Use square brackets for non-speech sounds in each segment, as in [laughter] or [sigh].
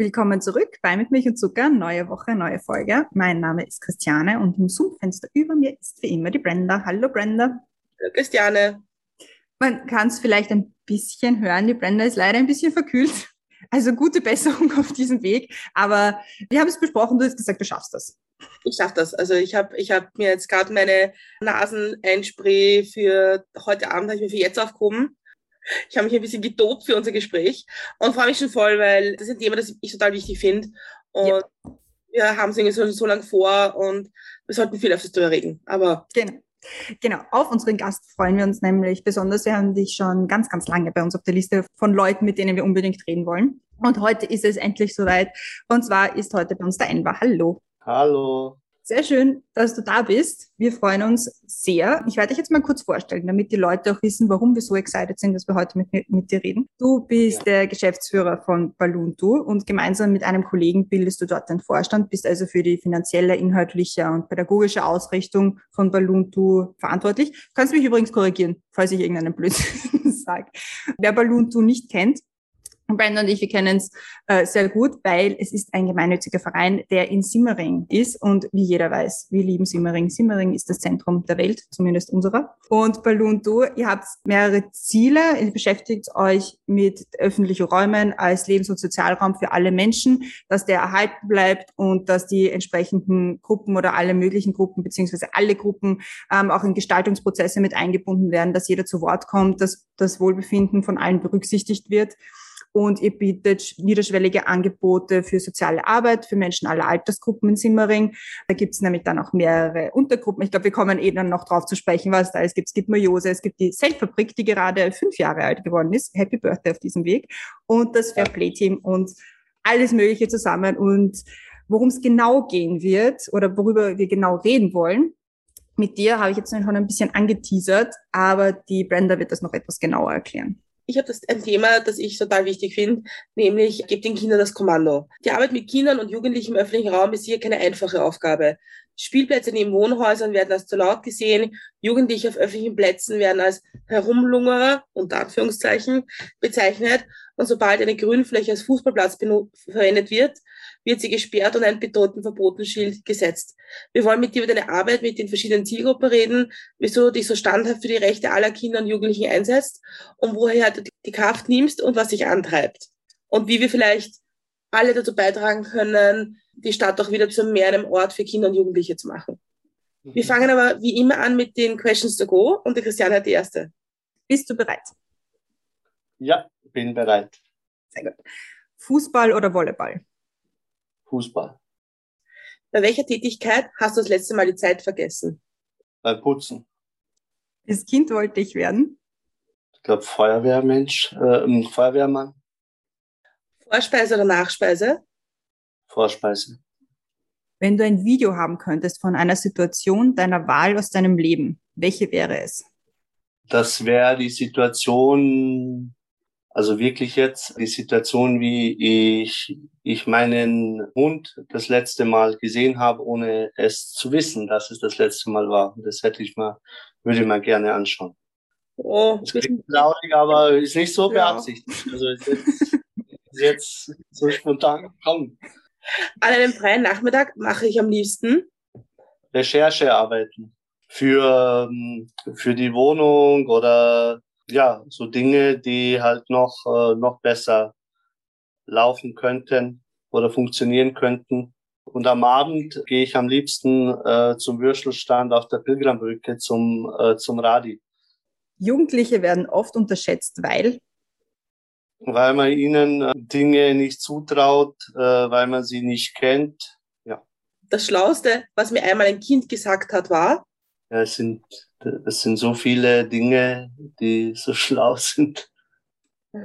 Willkommen zurück bei Mit Milch und Zucker, neue Woche, neue Folge. Mein Name ist Christiane und im Zoom-Fenster über mir ist wie immer die Brenda. Hallo Brenda. Hallo Christiane. Man kann es vielleicht ein bisschen hören, die Brenda ist leider ein bisschen verkühlt. Also gute Besserung [laughs] auf diesem Weg. Aber wir haben es besprochen, du hast gesagt, du schaffst das. Ich schaffe das. Also ich habe ich hab mir jetzt gerade meine Naseneinspray für heute Abend, habe ich mir für jetzt aufgehoben. Ich habe mich ein bisschen gedopt für unser Gespräch und freue mich schon voll, weil das ist ein Thema, das ich total wichtig finde. Und ja. wir haben es irgendwie so, so lange vor und wir sollten viel auf das drüber reden. Aber genau. Genau, auf unseren Gast freuen wir uns nämlich besonders. Wir haben dich schon ganz, ganz lange bei uns auf der Liste von Leuten, mit denen wir unbedingt reden wollen. Und heute ist es endlich soweit. Und zwar ist heute bei uns der Enver. Hallo. Hallo. Sehr schön, dass du da bist. Wir freuen uns sehr. Ich werde dich jetzt mal kurz vorstellen, damit die Leute auch wissen, warum wir so excited sind, dass wir heute mit, mit dir reden. Du bist ja. der Geschäftsführer von Balloonto und gemeinsam mit einem Kollegen bildest du dort den Vorstand, bist also für die finanzielle, inhaltliche und pädagogische Ausrichtung von Balloonto verantwortlich. Du kannst mich übrigens korrigieren, falls ich irgendeinen Blödsinn [laughs] sage. Wer Balloonto nicht kennt, Brandon und ich, wir kennen es äh, sehr gut, weil es ist ein gemeinnütziger Verein, der in Simmering ist und wie jeder weiß, wir lieben Simmering. Simmering ist das Zentrum der Welt, zumindest unserer. Und Balloon Do, ihr habt mehrere Ziele, ihr beschäftigt euch mit öffentlichen Räumen als Lebens- und Sozialraum für alle Menschen, dass der erhalten bleibt und dass die entsprechenden Gruppen oder alle möglichen Gruppen beziehungsweise alle Gruppen ähm, auch in Gestaltungsprozesse mit eingebunden werden, dass jeder zu Wort kommt, dass das Wohlbefinden von allen berücksichtigt wird und ihr bietet niederschwellige Angebote für soziale Arbeit für Menschen aller Altersgruppen in Simmering. Da gibt es nämlich dann auch mehrere Untergruppen. Ich glaube, wir kommen eh dann noch drauf zu sprechen, was da ist. Es gibt, es gibt Mojose, es gibt die Seltfabrik, die gerade fünf Jahre alt geworden ist. Happy Birthday auf diesem Weg. Und das Fairplay-Team und alles Mögliche zusammen. Und worum es genau gehen wird oder worüber wir genau reden wollen, mit dir habe ich jetzt schon ein bisschen angeteasert, aber die Brenda wird das noch etwas genauer erklären ich habe das ein Thema, das ich total wichtig finde, nämlich gebt den Kindern das Kommando. Die Arbeit mit Kindern und Jugendlichen im öffentlichen Raum ist hier keine einfache Aufgabe. Spielplätze neben Wohnhäusern werden als zu laut gesehen, Jugendliche auf öffentlichen Plätzen werden als Herumlungerer, unter Anführungszeichen, bezeichnet und sobald eine Grünfläche als Fußballplatz verwendet wird, wird sie gesperrt und ein bedrohten Verbotenschild gesetzt. Wir wollen mit dir über deine Arbeit mit den verschiedenen Zielgruppen reden, wieso du dich so standhaft für die Rechte aller Kinder und Jugendlichen einsetzt und woher du die Kraft nimmst und was dich antreibt. Und wie wir vielleicht alle dazu beitragen können, die Stadt auch wieder zu mehr einem Ort für Kinder und Jugendliche zu machen. Wir fangen aber wie immer an mit den Questions to go und die Christiane hat die erste. Bist du bereit? Ja, bin bereit. Sehr gut. Fußball oder Volleyball? Fußball. Bei welcher Tätigkeit hast du das letzte Mal die Zeit vergessen? Beim Putzen. Als Kind wollte ich werden? Ich glaube Feuerwehrmensch, äh, Feuerwehrmann. Vorspeise oder Nachspeise? Vorspeise. Wenn du ein Video haben könntest von einer Situation deiner Wahl aus deinem Leben, welche wäre es? Das wäre die Situation, also wirklich jetzt die Situation, wie ich, ich meinen Hund das letzte Mal gesehen habe, ohne es zu wissen, dass es das letzte Mal war. Das hätte ich mal, würde ich mal gerne anschauen. Oh, das klingt traurig, aber ist nicht so beabsichtigt. Ja. Also ist jetzt, ist jetzt so spontan gekommen. An einem freien Nachmittag mache ich am liebsten Recherchearbeiten für, ähm, für die Wohnung oder ja, so Dinge, die halt noch, äh, noch besser laufen könnten oder funktionieren könnten. Und am Abend gehe ich am liebsten äh, zum Würstelstand auf der Pilgrambrücke zum, äh, zum Radi. Jugendliche werden oft unterschätzt, weil weil man ihnen äh, Dinge nicht zutraut, äh, weil man sie nicht kennt. Ja. Das Schlauste, was mir einmal ein Kind gesagt hat, war? Ja, es sind, es sind so viele Dinge, die so [laughs] schlau sind.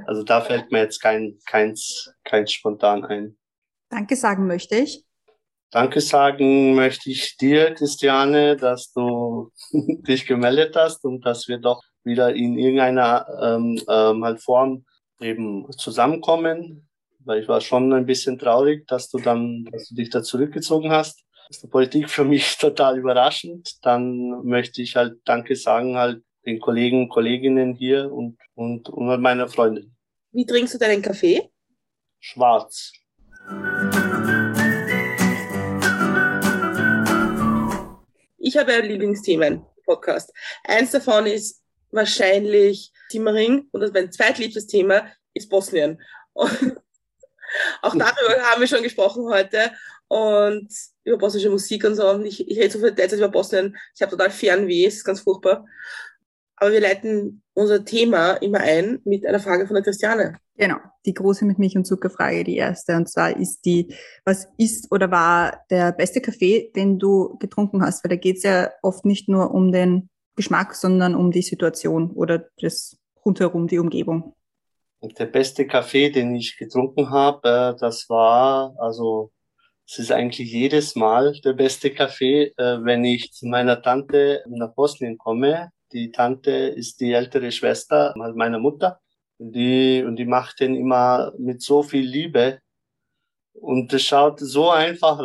Also da fällt mir jetzt kein, keins, keins spontan ein. Danke sagen möchte ich. Danke sagen möchte ich dir, Christiane, dass du [laughs] dich gemeldet hast und dass wir doch wieder in irgendeiner ähm, ähm, halt Form eben zusammenkommen. Weil ich war schon ein bisschen traurig, dass du dann, dass du dich da zurückgezogen hast. Das ist die Politik für mich [laughs] total überraschend. Dann möchte ich halt Danke sagen halt den Kollegen, Kolleginnen hier und, und, und meiner Freundin. Wie trinkst du deinen Kaffee? Schwarz. Ich habe ja Lieblingsthemen Podcast. Eins davon ist wahrscheinlich Simmering und das mein zweitliebstes Thema ist Bosnien. [laughs] Und auch darüber haben wir schon gesprochen heute und über bosnische Musik und so. Und ich, ich rede so viel derzeit über Bosnien. Ich habe total Fernweh, es ist ganz furchtbar. Aber wir leiten unser Thema immer ein mit einer Frage von der Christiane. Genau, die große mit Milch und Zuckerfrage, die erste. Und zwar ist die, was ist oder war der beste Kaffee, den du getrunken hast? Weil da geht es ja oft nicht nur um den Geschmack, sondern um die Situation oder das rundherum, die Umgebung. Der beste Kaffee, den ich getrunken habe, äh, das war, also es ist eigentlich jedes Mal der beste Kaffee, äh, wenn ich zu meiner Tante nach Bosnien komme. Die Tante ist die ältere Schwester meiner Mutter. Und die, und die macht den immer mit so viel Liebe. Und es schaut so einfach,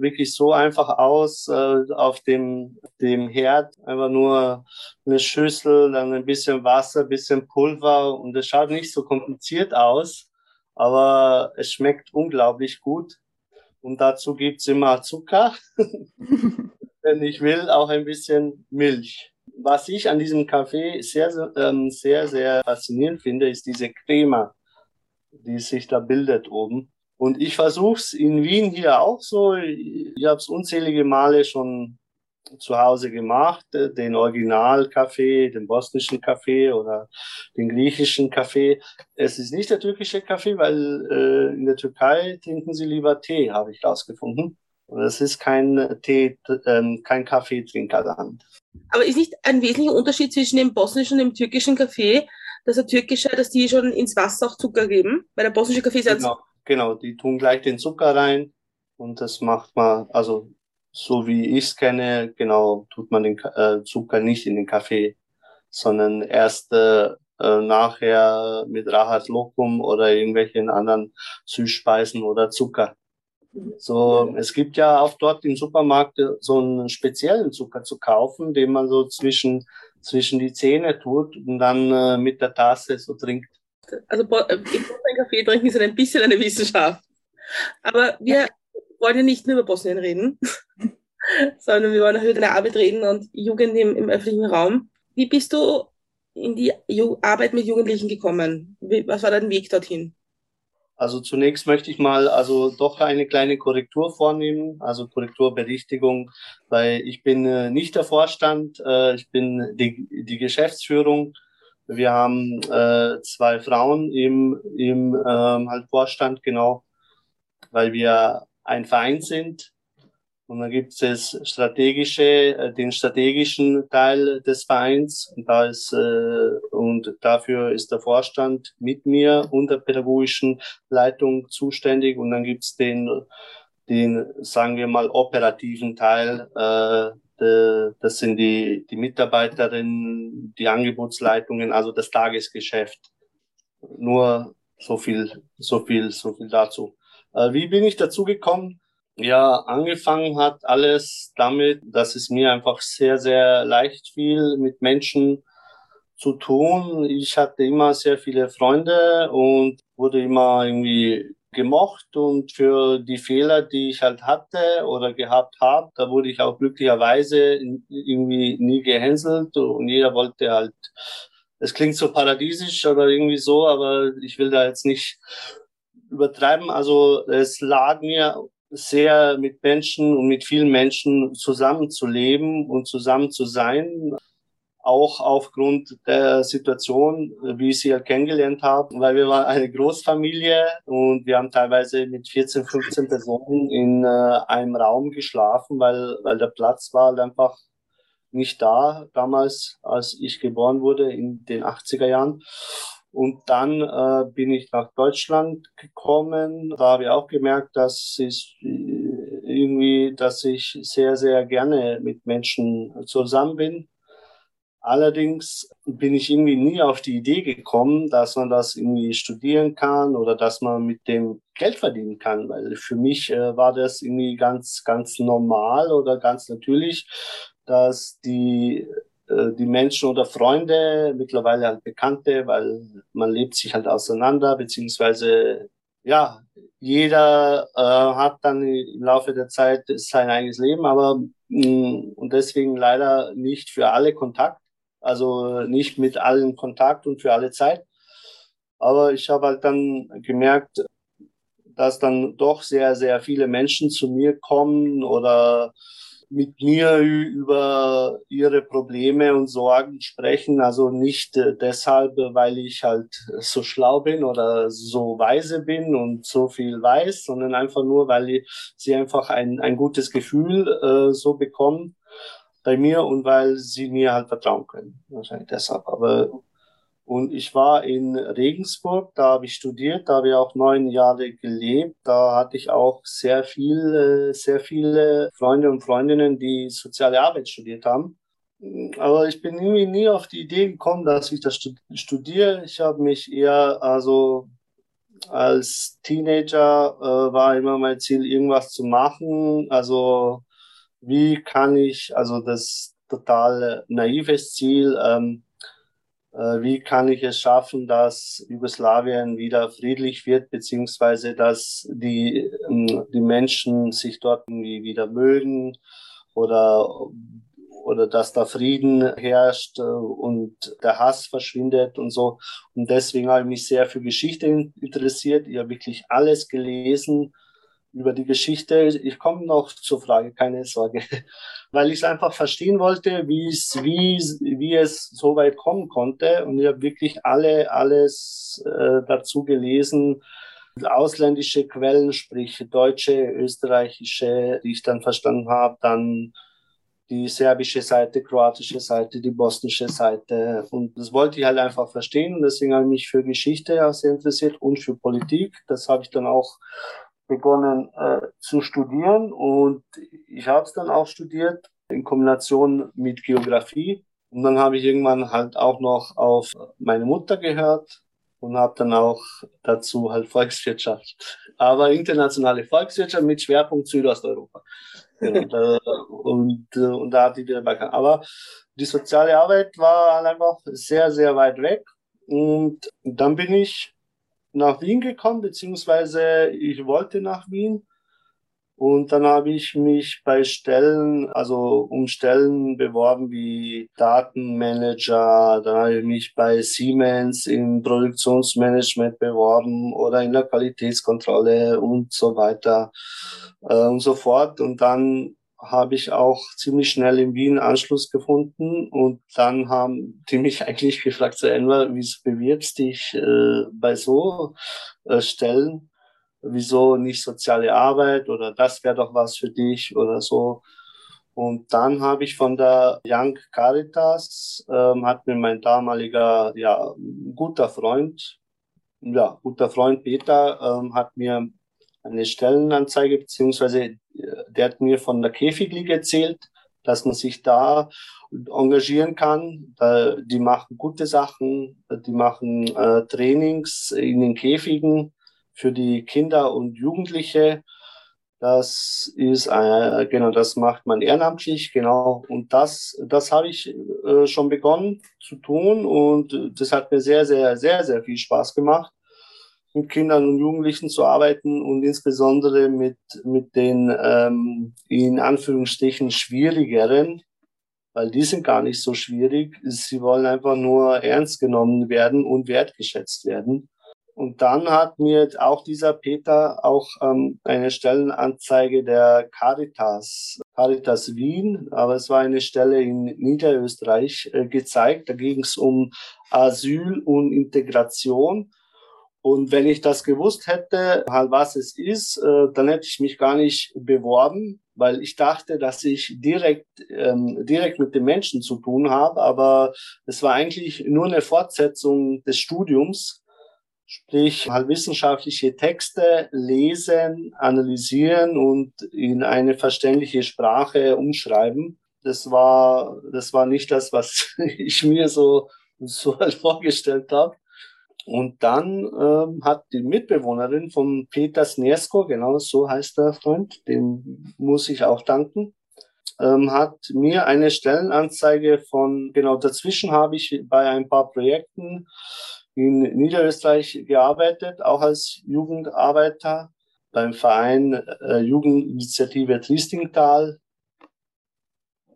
wirklich so einfach aus äh, auf dem, dem Herd. Einfach nur eine Schüssel, dann ein bisschen Wasser, ein bisschen Pulver. Und es schaut nicht so kompliziert aus, aber es schmeckt unglaublich gut. Und dazu gibt's immer Zucker. [laughs] Wenn ich will, auch ein bisschen Milch was ich an diesem Kaffee sehr, ähm, sehr, sehr faszinierend finde, ist diese Crema, die sich da bildet oben. Und ich versuche es in Wien hier auch so. Ich habe es unzählige Male schon zu Hause gemacht, äh, den Original-Kaffee, den bosnischen Kaffee oder den griechischen Kaffee. Es ist nicht der türkische Kaffee, weil äh, in der Türkei trinken sie lieber Tee, habe ich rausgefunden. Und es ist kein Tee, ähm, kein Kaffeetrinkerland. Aber ist nicht ein wesentlicher Unterschied zwischen dem bosnischen und dem türkischen Kaffee, dass der türkische, dass die schon ins Wasser auch Zucker geben? Weil der bosnische Kaffee ist genau, genau, die tun gleich den Zucker rein und das macht man, also so wie ich es kenne, genau, tut man den äh, Zucker nicht in den Kaffee, sondern erst äh, äh nachher mit Rahat Lokum oder irgendwelchen anderen Süßspeisen oder Zucker. So, es gibt ja auch dort im Supermarkt so einen speziellen Zucker zu kaufen, den man so zwischen, zwischen die Zähne tut und dann äh, mit der Tasse so trinkt. Also äh, im Kaffee trinken ist ein bisschen eine Wissenschaft. Aber wir wollen ja nicht nur über Bosnien reden, [laughs] sondern wir wollen auch über deine Arbeit reden und Jugend im, im öffentlichen Raum. Wie bist du in die Arbeit mit Jugendlichen gekommen? Wie, was war dein Weg dorthin? Also zunächst möchte ich mal also doch eine kleine Korrektur vornehmen, also Korrekturberichtigung, weil ich bin äh, nicht der Vorstand, äh, ich bin die, die Geschäftsführung. Wir haben äh, zwei Frauen im, im ähm, halt Vorstand, genau, weil wir ein Verein sind und dann gibt es strategische, äh, den strategischen Teil des Vereins. Und da ist, äh, und dafür ist der Vorstand mit mir und der pädagogischen Leitung zuständig. Und dann gibt es den, den, sagen wir mal, operativen Teil. Äh, das sind die, die Mitarbeiterinnen, die Angebotsleitungen, also das Tagesgeschäft. Nur so viel, so viel, so viel dazu. Äh, wie bin ich dazu gekommen? Ja, angefangen hat alles damit, dass es mir einfach sehr, sehr leicht fiel, mit Menschen zu tun. Ich hatte immer sehr viele Freunde und wurde immer irgendwie gemocht und für die Fehler, die ich halt hatte oder gehabt habe, da wurde ich auch glücklicherweise irgendwie nie gehänselt und jeder wollte halt, es klingt so paradiesisch oder irgendwie so, aber ich will da jetzt nicht übertreiben. Also es lag mir sehr mit Menschen und mit vielen Menschen zusammenzuleben und zusammen zu sein. Auch aufgrund der Situation, wie ich sie ja kennengelernt habe, weil wir waren eine Großfamilie und wir haben teilweise mit 14, 15 Personen in äh, einem Raum geschlafen, weil, weil der Platz war halt einfach nicht da damals, als ich geboren wurde in den 80er Jahren. Und dann äh, bin ich nach Deutschland gekommen. Da habe ich auch gemerkt, dass es irgendwie irgendwie, dass ich sehr, sehr gerne mit Menschen zusammen bin. Allerdings bin ich irgendwie nie auf die Idee gekommen, dass man das irgendwie studieren kann oder dass man mit dem Geld verdienen kann, weil für mich äh, war das irgendwie ganz, ganz normal oder ganz natürlich, dass die äh, die Menschen oder Freunde, mittlerweile halt Bekannte, weil man lebt sich halt auseinander, beziehungsweise ja, jeder äh, hat dann im Laufe der Zeit sein eigenes Leben, aber mh, mm, und deswegen leider nicht für alle Kontakt, also nicht mit allen Kontakt und für alle Zeit. Aber ich habe halt dann gemerkt, dass dann doch sehr, sehr viele Menschen zu mir kommen oder mit mir über ihre Probleme und Sorgen sprechen. Also nicht äh, deshalb, weil ich halt so schlau bin oder so weise bin und so viel weiß, sondern einfach nur, weil sie einfach ein, ein gutes Gefühl äh, so bekommen bei mir und weil sie mir halt vertrauen können. Wahrscheinlich deshalb. Aber und ich war in Regensburg, da habe ich studiert, da habe ich auch neun Jahre gelebt. Da hatte ich auch sehr viel, sehr viele Freunde und Freundinnen, die soziale Arbeit studiert haben. Aber ich bin irgendwie nie auf die Idee gekommen, dass ich das studiere. Ich habe mich eher, also als Teenager äh, war immer mein Ziel, irgendwas zu machen. Also wie kann ich, also das total naives Ziel, ähm, äh, wie kann ich es schaffen, dass Jugoslawien wieder friedlich wird, beziehungsweise dass die, ähm, die Menschen sich dort irgendwie wieder mögen oder, oder dass da Frieden herrscht äh, und der Hass verschwindet und so. Und deswegen habe ich mich sehr für Geschichte interessiert. Ich habe wirklich alles gelesen über die Geschichte. Ich komme noch zur Frage, keine Sorge, [laughs] weil ich einfach verstehen wollte, wie es, wie, wie es so weit kommen konnte. Und ich habe wirklich alle, alles äh, dazu gelesen, ausländische Quellen, sprich deutsche, österreichische, die ich dann verstanden habe, dann die serbische Seite, kroatische Seite, die bosnische Seite. Und das wollte ich halt einfach verstehen. Und deswegen habe ich mich für Geschichte auch sehr interessiert und für Politik. Das habe ich dann auch begonnen äh, zu studieren und ich habe es dann auch studiert in Kombination mit Geografie. Und dann habe ich irgendwann halt auch noch auf meine Mutter gehört und habe dann auch dazu halt Volkswirtschaft, aber internationale Volkswirtschaft mit Schwerpunkt Südosteuropa. Genau, [laughs] und, äh, und da hatte ich den Balkan. Aber die soziale Arbeit war halt einfach sehr, sehr weit weg. Und dann bin ich nach Wien gekommen, beziehungsweise ich wollte nach Wien. Und dann habe ich mich bei Stellen, also um Stellen beworben wie Datenmanager, dann habe ich mich bei Siemens im Produktionsmanagement beworben oder in der Qualitätskontrolle und so weiter äh, und so fort. Und dann habe ich auch ziemlich schnell in Wien Anschluss gefunden und dann haben die mich [laughs] eigentlich gefragt, so Enver, wieso bewirbst dich äh, bei so äh, Stellen? Wieso nicht soziale Arbeit oder das wäre doch was für dich oder so. Und dann habe ich von der Young Caritas, ähm, hat mir mein damaliger, ja, guter Freund, ja, guter Freund Peter, ähm, hat mir eine Stellenanzeige, beziehungsweise äh, der hat mir von der Käfigliga erzählt, dass man sich da engagieren kann. Die machen gute Sachen, die machen äh, Trainings in den Käfigen für die Kinder und Jugendliche. Das ist äh, genau, das macht man ehrenamtlich, genau. Und das, das habe ich äh, schon begonnen zu tun und das hat mir sehr, sehr, sehr, sehr viel Spaß gemacht mit Kindern und Jugendlichen zu arbeiten und insbesondere mit, mit den ähm, in Anführungsstrichen schwierigeren, weil die sind gar nicht so schwierig. Sie wollen einfach nur ernst genommen werden und wertgeschätzt werden. Und dann hat mir auch dieser Peter auch ähm, eine Stellenanzeige der Caritas, Caritas Wien, aber es war eine Stelle in Niederösterreich äh, gezeigt. Da ging es um Asyl und Integration. Und wenn ich das gewusst hätte, halt was es ist, äh, dann hätte ich mich gar nicht beworben, weil ich dachte, dass ich direkt, ähm, direkt mit den Menschen zu tun habe. Aber es war eigentlich nur eine Fortsetzung des Studiums. sprich halt wissenschaftliche Texte lesen, analysieren und in eine verständliche Sprache umschreiben. Das war, das war nicht das, was [laughs] ich mir so, so [laughs] vorgestellt habe. Und dann ähm, hat die Mitbewohnerin von Peter Snersko, genau so heißt der Freund, dem muss ich auch danken, ähm, hat mir eine Stellenanzeige von, genau dazwischen habe ich bei ein paar Projekten in Niederösterreich gearbeitet, auch als Jugendarbeiter beim Verein äh, Jugendinitiative Triestingtal.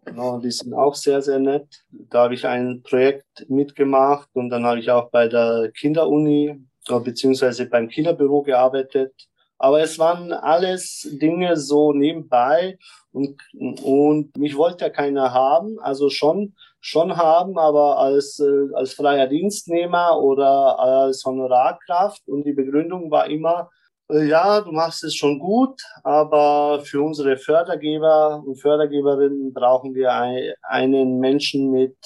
Genau, die sind auch sehr, sehr nett. Da habe ich ein Projekt mitgemacht und dann habe ich auch bei der Kinderuni äh, beziehungsweise beim Kinderbüro gearbeitet. Aber es waren alles Dinge so nebenbei und, und mich wollte ja keiner haben, also schon schon haben, aber als, äh, als freier Dienstnehmer oder als Honorarkraft. Und die Begründung war immer, ja, du machst es schon gut, aber für unsere Fördergeber und Fördergeberinnen brauchen wir ein, einen Menschen mit,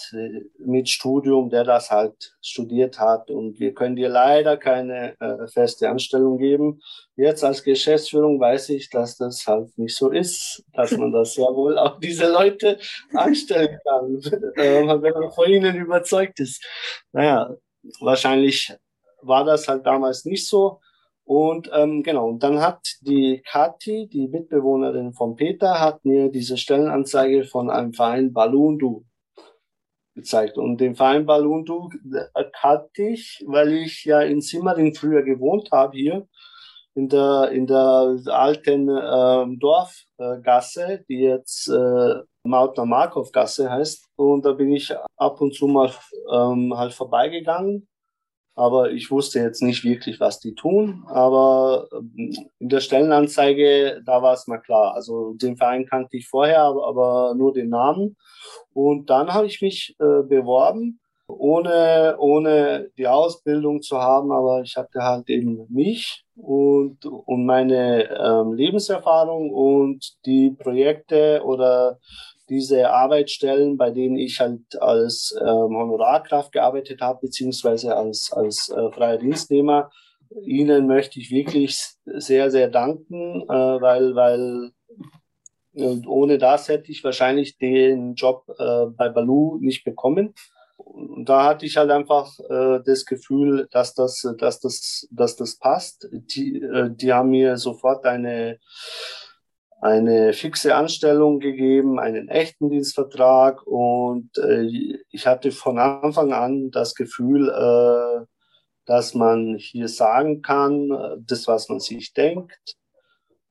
mit Studium, der das halt studiert hat. Und wir können dir leider keine äh, feste Anstellung geben. Jetzt als Geschäftsführung weiß ich, dass das halt nicht so ist, dass man das ja wohl [laughs] auch diese Leute anstellen kann, [laughs] äh, wenn man von ihnen überzeugt ist. Naja, wahrscheinlich war das halt damals nicht so. Und ähm, genau, und dann hat die Kathi, die Mitbewohnerin von Peter, hat mir diese Stellenanzeige von einem Verein Balundu gezeigt. Und den Verein Balundu kannte ich, weil ich ja in Simmering früher gewohnt habe hier in der in der alten ähm, Dorfgasse, die jetzt äh, Mautner Markov Gasse heißt. Und da bin ich ab und zu mal ähm, halt vorbeigegangen aber ich wusste jetzt nicht wirklich, was die tun. Aber ähm, in der Stellenanzeige, da war es mal klar. Also den Verein kannte ich vorher, aber, nur den Namen. Und dann habe ich mich äh, beworben, ohne, ohne die Ausbildung zu haben, aber ich hatte halt eben mich und, und meine ähm, Lebenserfahrung und die Projekte oder diese Arbeitsstellen, bei denen ich halt als ähm, Honorarkraft gearbeitet habe, beziehungsweise als, als äh, freier Dienstnehmer, Ihnen möchte ich wirklich sehr, sehr danken, äh, weil, weil ohne das hätte ich wahrscheinlich den Job äh, bei Balu nicht bekommen. Und da hatte ich halt einfach äh, das Gefühl, dass das, dass das, dass das passt. Die, äh, die haben mir sofort eine eine fixe Anstellung gegeben, einen echten Dienstvertrag und äh, ich hatte von Anfang an das Gefühl, äh, dass man hier sagen kann, äh, das, was man sich denkt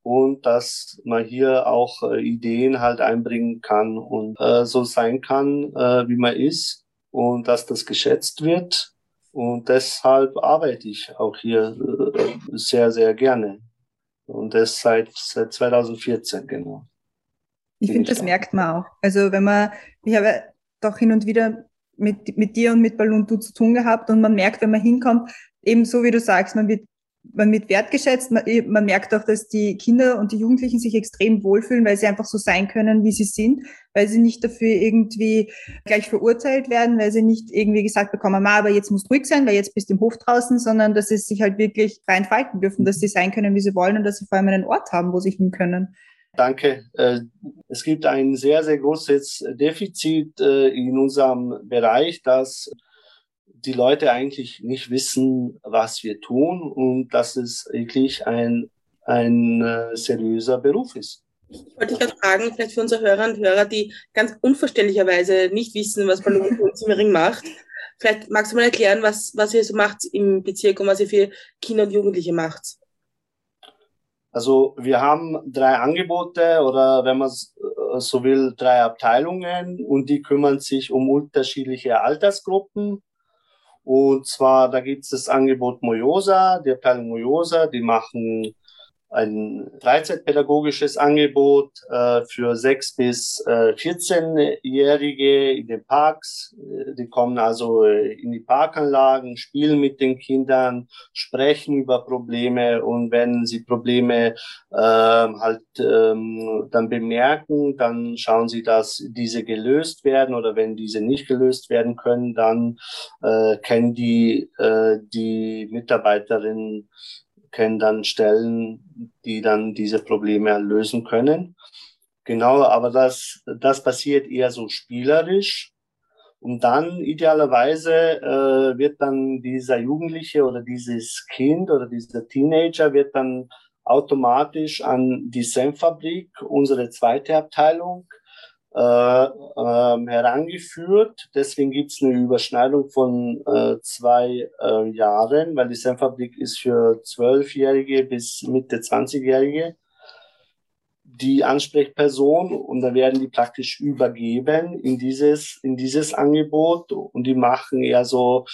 und dass man hier auch äh, Ideen halt einbringen kann und äh, so sein kann, äh, wie man ist und dass das geschätzt wird. Und deshalb arbeite ich auch hier sehr, sehr gerne. Und das seit, seit 2014, genau. Ich finde, das da. merkt man auch. Also wenn man, ich habe doch hin und wieder mit, mit dir und mit Baluntu zu tun gehabt und man merkt, wenn man hinkommt, eben so wie du sagst, man wird man wird wertgeschätzt. Man, man, merkt auch, dass die Kinder und die Jugendlichen sich extrem wohlfühlen, weil sie einfach so sein können, wie sie sind, weil sie nicht dafür irgendwie gleich verurteilt werden, weil sie nicht irgendwie gesagt bekommen, Ma, aber jetzt musst ruhig sein, weil jetzt bist du im Hof draußen, sondern dass sie sich halt wirklich frei entfalten dürfen, dass sie sein können, wie sie wollen und dass sie vor allem einen Ort haben, wo sie hin können. Danke. Äh, es gibt ein sehr, sehr großes Defizit äh, in unserem Bereich, dass die Leute eigentlich nicht wissen, was wir tun und dass es wirklich ein, ein äh, seriöser Beruf ist. Ich wollte dich gerade fragen, vielleicht für unsere Hörer und Hörer, die ganz unverständlicherweise nicht wissen, was Ballon und Zimmering macht. Vielleicht magst du mal erklären, was, was ihr so macht im Bezirk und was ihr für Kinder und Jugendliche macht. Also wir haben drei Angebote oder wenn man äh, so will, drei Abteilungen und die kümmern sich um unterschiedliche Altersgruppen. Und zwar, da gibt es das Angebot Mojosa, die Abteilung Mojosa, die machen ein freizeitpädagogisches Angebot äh, für 6 bis äh, 14-Jährige in den Parks. Die kommen also äh, in die Parkanlagen, spielen mit den Kindern, sprechen über Probleme und wenn sie Probleme äh, halt ähm, dann bemerken, dann schauen sie, dass diese gelöst werden oder wenn diese nicht gelöst werden können, dann äh, kennen die äh, die Mitarbeiterin können dann Stellen, die dann diese Probleme lösen können. Genau, aber das, das passiert eher so spielerisch. Und dann idealerweise äh, wird dann dieser Jugendliche oder dieses Kind oder dieser Teenager wird dann automatisch an die Senfabrik, unsere zweite Abteilung, herangeführt. Deswegen gibt es eine Überschneidung von äh, zwei äh, Jahren, weil die Senfabrik ist für Zwölfjährige bis Mitte 20-Jährige die Ansprechperson und da werden die praktisch übergeben in dieses, in dieses Angebot und die machen eher so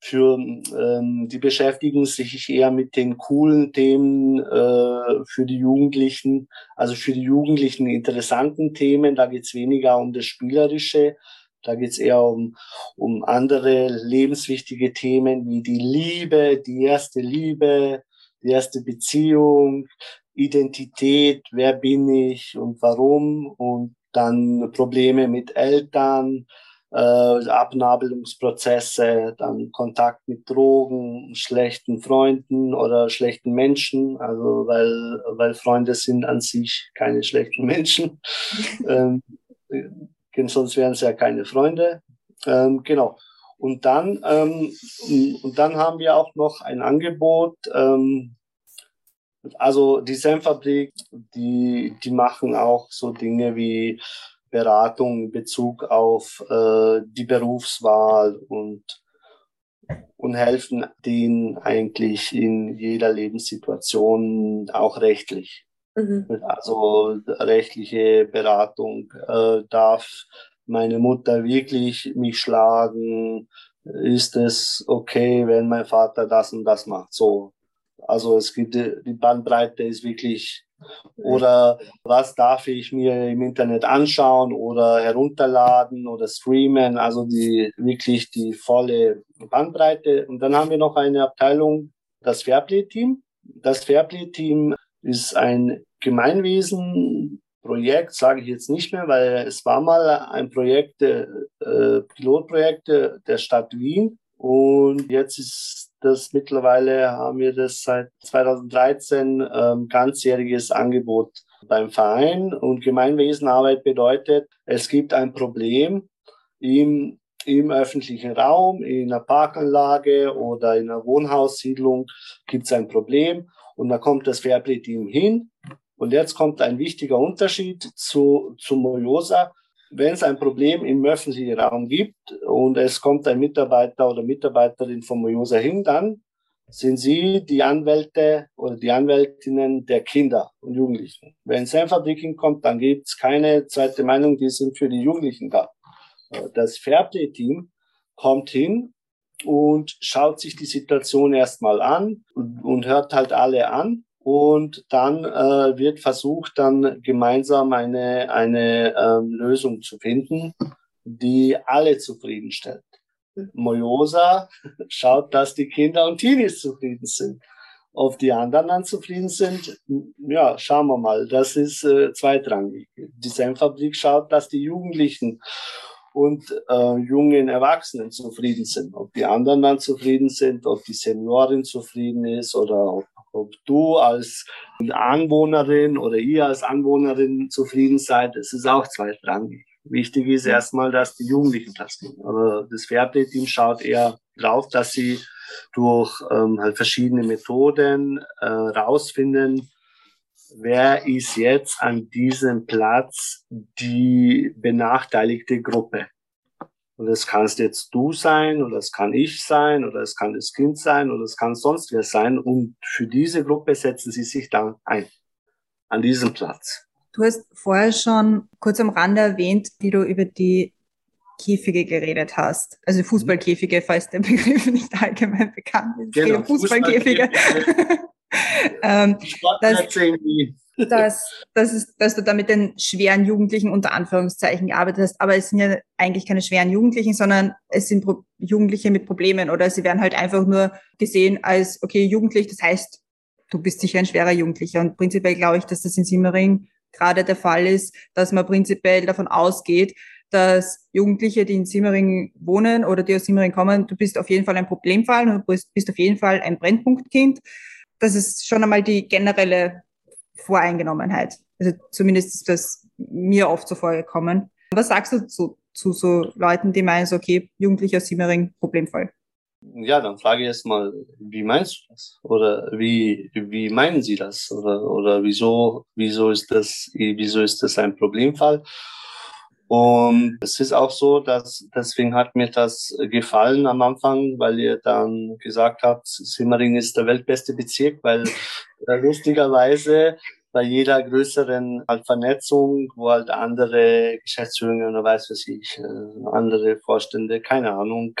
für ähm, die beschäftigen sich eher mit den coolen Themen äh, für die Jugendlichen, also für die Jugendlichen interessanten Themen. Da geht's weniger um das Spielerische, da geht's eher um, um andere lebenswichtige Themen wie die Liebe, die erste Liebe, die erste Beziehung, Identität, wer bin ich und warum und dann Probleme mit Eltern, äh, Abnabelungsprozesse, dann Kontakt mit Drogen, schlechten Freunden oder schlechten Menschen, also weil, weil Freunde sind an sich keine schlechten Menschen. [laughs] ähm, sonst wären es ja keine Freunde. Ähm, genau. Und dann, ähm, und dann haben wir auch noch ein Angebot, ähm, also die Senfabrik, die, die machen auch so Dinge wie Beratung in Bezug auf äh, die Berufswahl und, und helfen denen eigentlich in jeder Lebenssituation auch rechtlich. Mhm. Also rechtliche Beratung äh, darf meine Mutter wirklich mich schlagen? Ist es okay, wenn mein Vater das und das macht? So. Also es gibt die Bandbreite ist wirklich oder was darf ich mir im Internet anschauen oder herunterladen oder streamen? Also die wirklich die volle Bandbreite. Und dann haben wir noch eine Abteilung, das Fairplay-Team. Das Fairplay-Team ist ein Gemeinwesen-Projekt, sage ich jetzt nicht mehr, weil es war mal ein Projekt, äh, Pilotprojekt der Stadt Wien. Und jetzt ist das mittlerweile haben wir das seit 2013 ähm, ganzjähriges Angebot beim Verein. Und Gemeinwesenarbeit bedeutet, es gibt ein Problem im, im öffentlichen Raum, in einer Parkanlage oder in einer Wohnhaussiedlung gibt es ein Problem und da kommt das Fairplay-Team hin. Und jetzt kommt ein wichtiger Unterschied zu, zu Mojosa wenn es ein Problem im öffentlichen Raum gibt und es kommt ein Mitarbeiter oder Mitarbeiterin von Mojosa hin, dann sind Sie die Anwälte oder die Anwältinnen der Kinder und Jugendlichen. Wenn Senfabrik hinkommt, dann gibt es keine zweite Meinung, die sind für die Jugendlichen da. Das Fairplay-Team kommt hin und schaut sich die Situation erstmal an und, und hört halt alle an und dann äh, wird versucht, dann gemeinsam eine, eine ähm, Lösung zu finden, die alle zufriedenstellt. Mojosa schaut, dass die Kinder und Teenies zufrieden sind. Ob die anderen dann zufrieden sind, ja, schauen wir mal. Das ist äh, zweitrangig. Die Senfabrik schaut, dass die Jugendlichen und äh, jungen Erwachsenen zufrieden sind. Ob die anderen dann zufrieden sind, ob die Seniorin zufrieden ist oder ob ob du als Anwohnerin oder ihr als Anwohnerin zufrieden seid, das ist auch zweitrangig. Wichtig ist erstmal, dass die Jugendlichen das kriegen. Aber das Fairplay-Team schaut eher drauf, dass sie durch ähm, halt verschiedene Methoden äh, rausfinden, wer ist jetzt an diesem Platz die benachteiligte Gruppe. Und das kannst jetzt du sein oder es kann ich sein oder es kann das Kind sein oder es kann sonst wer sein. Und für diese Gruppe setzen sie sich dann ein an diesem Platz. Du hast vorher schon kurz am Rande erwähnt, wie du über die Käfige geredet hast. Also Fußballkäfige, falls der Begriff [laughs] nicht allgemein bekannt ist. Genau, Fußballkäfige. [laughs] ähm, dass, dass, dass, es, dass du da mit den schweren Jugendlichen unter Anführungszeichen gearbeitet hast, aber es sind ja eigentlich keine schweren Jugendlichen, sondern es sind Pro Jugendliche mit Problemen oder sie werden halt einfach nur gesehen als, okay, jugendlich, das heißt, du bist sicher ein schwerer Jugendlicher. Und prinzipiell glaube ich, dass das in Simmering gerade der Fall ist, dass man prinzipiell davon ausgeht, dass Jugendliche, die in Simmering wohnen oder die aus Simmering kommen, du bist auf jeden Fall ein Problemfall und du bist auf jeden Fall ein Brennpunktkind. Das ist schon einmal die generelle Voreingenommenheit. Also zumindest ist das mir oft so vorgekommen. Was sagst du zu, zu so Leuten, die meinen, so, okay, Jugendliche aus Simmering, Problemfall? Ja, dann frage ich erst mal, wie meinst du das? Oder wie, wie meinen Sie das? Oder, oder wieso, wieso ist das, wieso ist das ein Problemfall? Und es ist auch so, dass deswegen hat mir das gefallen am Anfang, weil ihr dann gesagt habt, Simmering ist der weltbeste Bezirk, weil [laughs] lustigerweise bei jeder größeren halt Vernetzung, wo halt andere Geschäftsführungen oder weiß was ich, äh, andere Vorstände, keine Ahnung,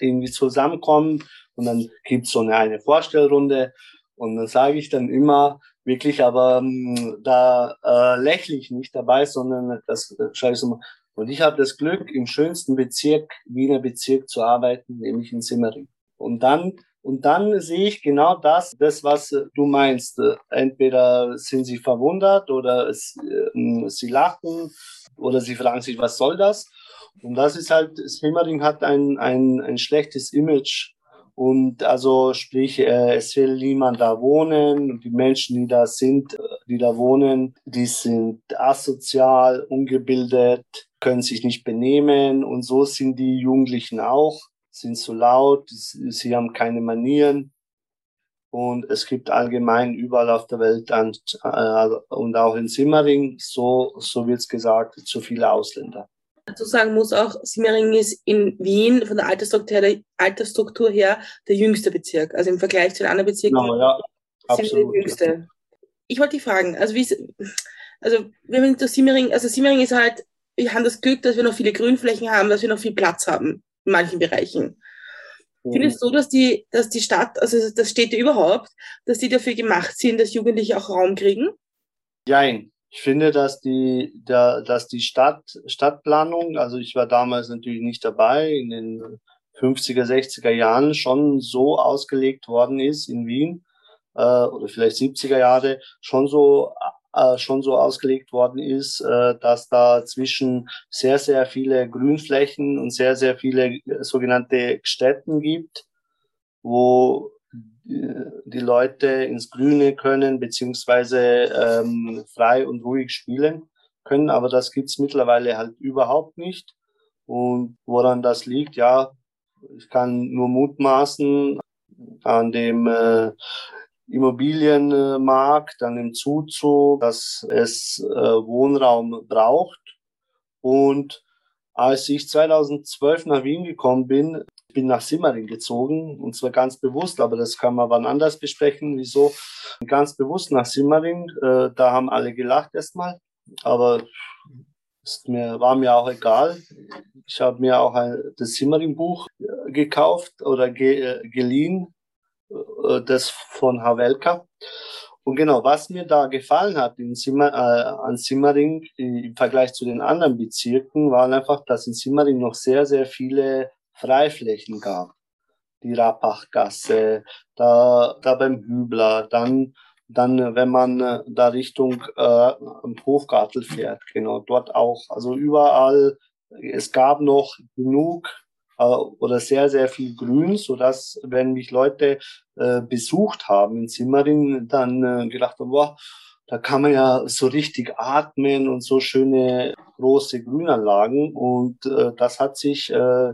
irgendwie zusammenkommen und dann gibt's so eine, eine Vorstellrunde. Und dann sage ich dann immer, wirklich, aber ähm, da äh, lächle ich nicht dabei, sondern das schaue ich so mal. Und ich habe das Glück, im schönsten Bezirk, Wiener Bezirk zu arbeiten, nämlich in Simmering. Und dann und dann sehe ich genau das, das, was du meinst. Entweder sind sie verwundert oder es, äh, sie lachen oder sie fragen sich, was soll das? Und das ist halt, Simmering hat ein, ein, ein schlechtes Image und also sprich, äh, es will niemand da wohnen. Und die Menschen, die da sind, äh, die da wohnen, die sind asozial, ungebildet, können sich nicht benehmen. Und so sind die Jugendlichen auch, sind zu laut, sie haben keine Manieren. Und es gibt allgemein überall auf der Welt und, äh, und auch in Simmering, so, so wird es gesagt, zu viele Ausländer dazu sagen muss auch, Simmering ist in Wien von der Altersstruktur, der Altersstruktur her der jüngste Bezirk. Also im Vergleich zu den anderen Bezirken genau, ja, sind wir der jüngste. Ich wollte dich fragen, also wie also wenn wir durch Simmering, also Simmering ist halt, wir haben das Glück, dass wir noch viele Grünflächen haben, dass wir noch viel Platz haben in manchen Bereichen. Mhm. Findest du, dass die, dass die Stadt, also das Städte überhaupt, dass die dafür gemacht sind, dass Jugendliche auch Raum kriegen? Jein. Ich finde, dass die, da, dass die Stadt, Stadtplanung, also ich war damals natürlich nicht dabei, in den 50er, 60er Jahren schon so ausgelegt worden ist in Wien, äh, oder vielleicht 70er Jahre, schon so, äh, schon so ausgelegt worden ist, äh, dass da zwischen sehr, sehr viele Grünflächen und sehr, sehr viele sogenannte Städten gibt, wo die Leute ins Grüne können, beziehungsweise ähm, frei und ruhig spielen können. Aber das gibt's mittlerweile halt überhaupt nicht. Und woran das liegt, ja, ich kann nur mutmaßen an dem äh, Immobilienmarkt, an dem Zuzug, dass es äh, Wohnraum braucht. Und als ich 2012 nach Wien gekommen bin, bin nach Simmering gezogen und zwar ganz bewusst, aber das kann man wann anders besprechen. Wieso? Ganz bewusst nach Simmering. Äh, da haben alle gelacht erstmal, aber ist mir, war mir auch egal. Ich habe mir auch ein, das Simmering-Buch äh, gekauft oder ge, äh, geliehen, äh, das von Havelka. Und genau, was mir da gefallen hat in Simmer, äh, an Simmering im Vergleich zu den anderen Bezirken, war einfach, dass in Simmering noch sehr, sehr viele Freiflächen gab. Die Rapachgasse, da, da beim Hübler, dann, dann, wenn man äh, da Richtung äh, Hofgartel fährt, genau, dort auch. Also überall, es gab noch genug äh, oder sehr, sehr viel Grün, so dass wenn mich Leute äh, besucht haben in Simmering, dann äh, gedacht haben, boah, da kann man ja so richtig atmen und so schöne große Grünanlagen. Und äh, das hat sich äh,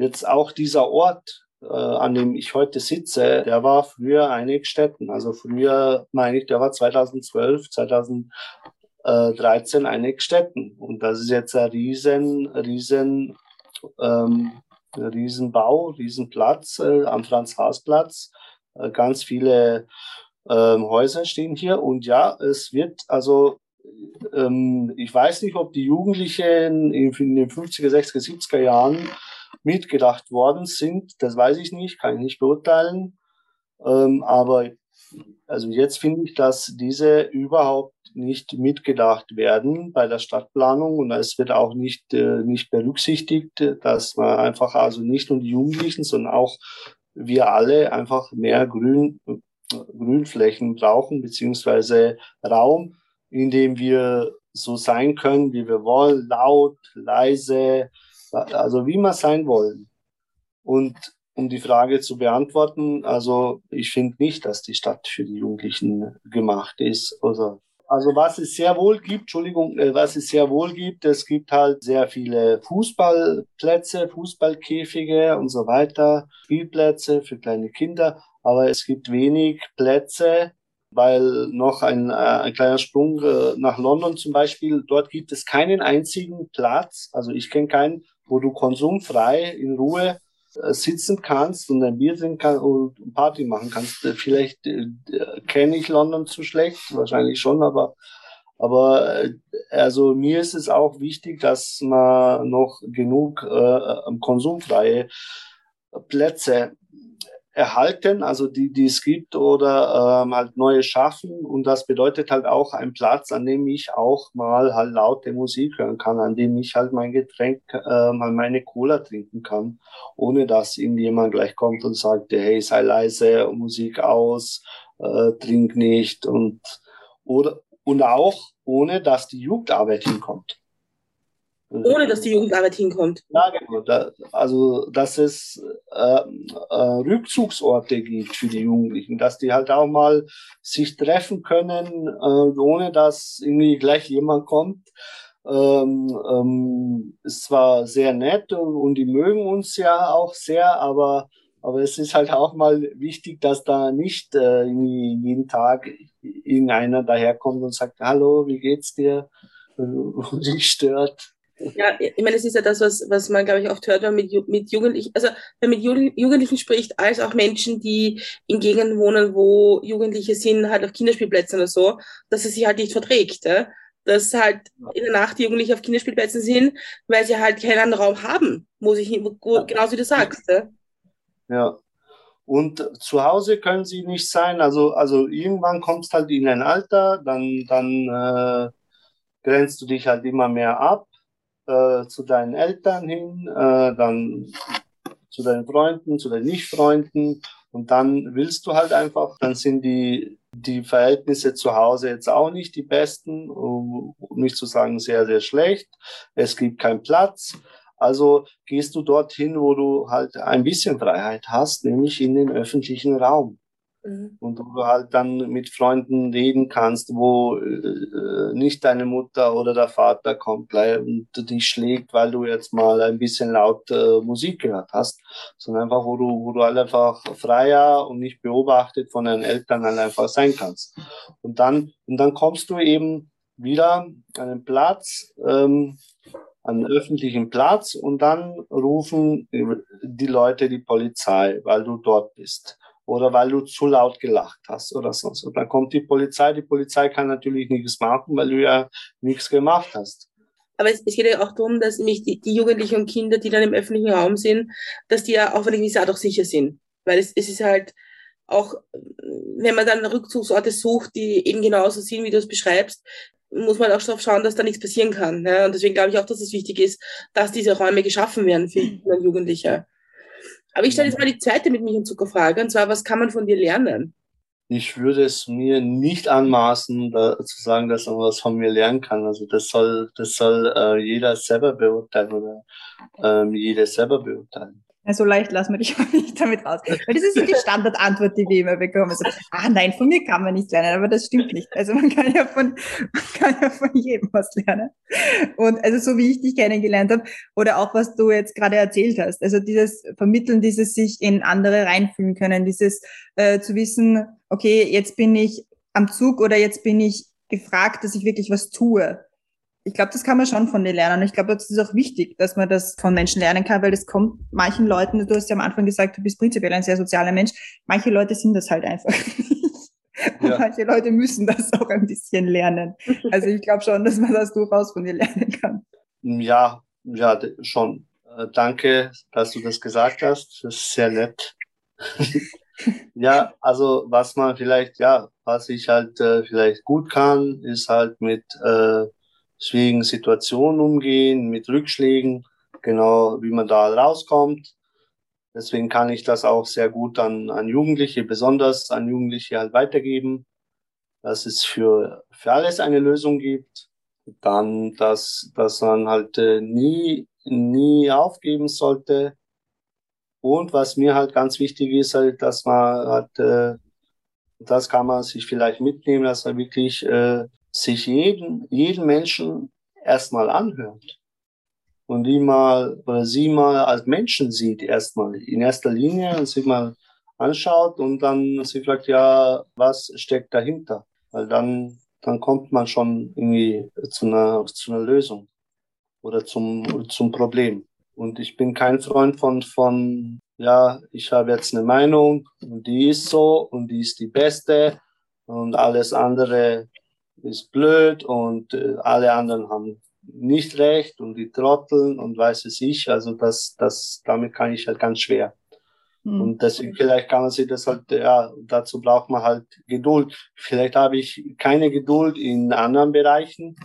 Jetzt auch dieser Ort, äh, an dem ich heute sitze, der war früher Einigstetten. Also früher, meine ich, der war 2012, 2013 Einigstetten. Und das ist jetzt ein riesen, riesen, ähm, Riesenbau, Riesenplatz äh, am Franz-Haas-Platz. Äh, ganz viele ähm, Häuser stehen hier. Und ja, es wird also ähm, ich weiß nicht, ob die Jugendlichen in den 50er, 60er, 70er Jahren mitgedacht worden sind. Das weiß ich nicht, kann ich nicht beurteilen. Ähm, aber also jetzt finde ich, dass diese überhaupt nicht mitgedacht werden bei der Stadtplanung und es wird auch nicht, äh, nicht berücksichtigt, dass man einfach also nicht nur die Jugendlichen, sondern auch wir alle einfach mehr Grün, Grünflächen brauchen, beziehungsweise Raum, in dem wir so sein können, wie wir wollen, laut, leise, also wie wir sein wollen. Und um die Frage zu beantworten, also ich finde nicht, dass die Stadt für die Jugendlichen gemacht ist. Also, also was es sehr wohl gibt, Entschuldigung, äh, was es sehr wohl gibt, es gibt halt sehr viele Fußballplätze, Fußballkäfige und so weiter, Spielplätze für kleine Kinder, aber es gibt wenig Plätze, weil noch ein, äh, ein kleiner Sprung äh, nach London zum Beispiel, dort gibt es keinen einzigen Platz, also ich kenne keinen, wo du konsumfrei in Ruhe äh, sitzen kannst und ein Bier trinken kannst und Party machen kannst. Äh, vielleicht äh, kenne ich London zu schlecht, wahrscheinlich schon, aber aber äh, also mir ist es auch wichtig, dass man noch genug äh, konsumfreie Plätze erhalten, also die, die es gibt, oder ähm, halt neue schaffen. Und das bedeutet halt auch ein Platz, an dem ich auch mal halt laute Musik hören kann, an dem ich halt mein Getränk, äh, mal meine Cola trinken kann, ohne dass irgendjemand gleich kommt und sagt, hey, sei leise, Musik aus, äh, trink nicht und oder und auch ohne dass die Jugendarbeit hinkommt. Ohne dass die Jugendarbeit hinkommt. Ja, genau. Da, also, dass es äh, äh, Rückzugsorte gibt für die Jugendlichen, dass die halt auch mal sich treffen können, äh, ohne dass irgendwie gleich jemand kommt. Ähm, ähm, ist zwar sehr nett und, und die mögen uns ja auch sehr, aber aber es ist halt auch mal wichtig, dass da nicht äh, jeden Tag irgendeiner daherkommt und sagt, hallo, wie geht's dir? Und dich stört. Ja, ich meine, es ist ja das, was, was man, glaube ich, oft hört, wenn man mit, mit Jugendlichen, also wenn man mit Jugendlichen spricht, als auch Menschen, die in Gegenden wohnen, wo Jugendliche sind, halt auf Kinderspielplätzen oder so, dass es sich halt nicht verträgt. Ja? Dass halt in der Nacht die Jugendlichen auf Kinderspielplätzen sind, weil sie halt keinen anderen Raum haben, muss ich, genauso wie du sagst. Ja. ja. Und zu Hause können sie nicht sein. Also, also irgendwann kommst halt in ein Alter, dann, dann äh, grenzt du dich halt immer mehr ab äh, zu deinen Eltern hin, äh, dann zu deinen Freunden, zu deinen Nicht-Freunden und dann willst du halt einfach, dann sind die, die Verhältnisse zu Hause jetzt auch nicht die besten, um nicht zu sagen sehr, sehr schlecht. Es gibt keinen Platz. Also gehst du dorthin, wo du halt ein bisschen Freiheit hast, nämlich in den öffentlichen Raum. Mhm. Und wo du halt dann mit Freunden reden kannst, wo äh, nicht deine Mutter oder der Vater kommt und dich schlägt, weil du jetzt mal ein bisschen laut äh, Musik gehört hast, sondern einfach, wo du, wo du halt einfach freier und nicht beobachtet von deinen Eltern halt einfach sein kannst. Und dann, und dann kommst du eben wieder an einen Platz, ähm, an einen öffentlichen Platz und dann rufen die Leute die Polizei, weil du dort bist oder weil du zu laut gelacht hast oder sonst. Und dann kommt die Polizei. Die Polizei kann natürlich nichts machen, weil du ja nichts gemacht hast. Aber es, geht ja auch darum, dass nämlich die, die Jugendlichen und Kinder, die dann im öffentlichen Raum sind, dass die ja auf eine gewisse Art auch sicher sind. Weil es, es ist halt auch, wenn man dann Rückzugsorte sucht, die eben genauso sind, wie du es beschreibst, muss man auch darauf schauen, dass da nichts passieren kann. Ja? Und deswegen glaube ich auch, dass es wichtig ist, dass diese Räume geschaffen werden für Kinder und Jugendliche. Aber ich stelle jetzt mal die zweite mit mich und Zuckerfrage, und zwar, was kann man von dir lernen? Ich würde es mir nicht anmaßen, da, zu sagen, dass man was von mir lernen kann. Also das soll, das soll äh, jeder selber beurteilen oder ähm, jeder selber beurteilen. So leicht lassen wir dich [laughs] auch nicht damit raus. Weil das ist so die Standardantwort, die wir immer bekommen. So, ah nein, von mir kann man nicht lernen, aber das stimmt nicht. Also man kann ja von, [laughs] man kann ja von jedem was lernen. Und also so wie ich dich kennengelernt habe, oder auch was du jetzt gerade erzählt hast, also dieses Vermitteln, dieses sich in andere reinfühlen können, dieses äh, zu wissen, okay, jetzt bin ich am Zug oder jetzt bin ich gefragt, dass ich wirklich was tue ich glaube, das kann man schon von dir lernen. Und ich glaube, das ist auch wichtig, dass man das von Menschen lernen kann, weil das kommt manchen Leuten, du hast ja am Anfang gesagt, du bist prinzipiell ein sehr sozialer Mensch. Manche Leute sind das halt einfach [laughs] nicht. Und ja. manche Leute müssen das auch ein bisschen lernen. Also ich glaube schon, dass man das durchaus von dir lernen kann. Ja, ja, schon. Äh, danke, dass du das gesagt hast. Das ist sehr nett. [laughs] Ja, also was man vielleicht, ja, was ich halt äh, vielleicht gut kann, ist halt mit äh, schwierigen Situationen umgehen, mit Rückschlägen, genau wie man da rauskommt. Deswegen kann ich das auch sehr gut an, an Jugendliche, besonders an Jugendliche halt weitergeben, dass es für, für alles eine Lösung gibt. Dann, dass, dass man halt äh, nie, nie aufgeben sollte. Und was mir halt ganz wichtig ist, halt, dass man halt, äh, das kann man sich vielleicht mitnehmen, dass man wirklich äh, sich jeden, jeden Menschen erstmal anhört und die mal oder sie mal als Menschen sieht erstmal in erster Linie und sich mal anschaut und dann sie fragt, ja, was steckt dahinter? Weil dann, dann kommt man schon irgendwie zu einer, zu einer Lösung oder zum, zum Problem. Und ich bin kein Freund von, von, ja, ich habe jetzt eine Meinung und die ist so und die ist die beste und alles andere ist blöd und äh, alle anderen haben nicht recht und die trotteln und weiß es ich. Also das, das, damit kann ich halt ganz schwer. Mhm. Und deswegen vielleicht kann man sich das halt, ja, dazu braucht man halt Geduld. Vielleicht habe ich keine Geduld in anderen Bereichen,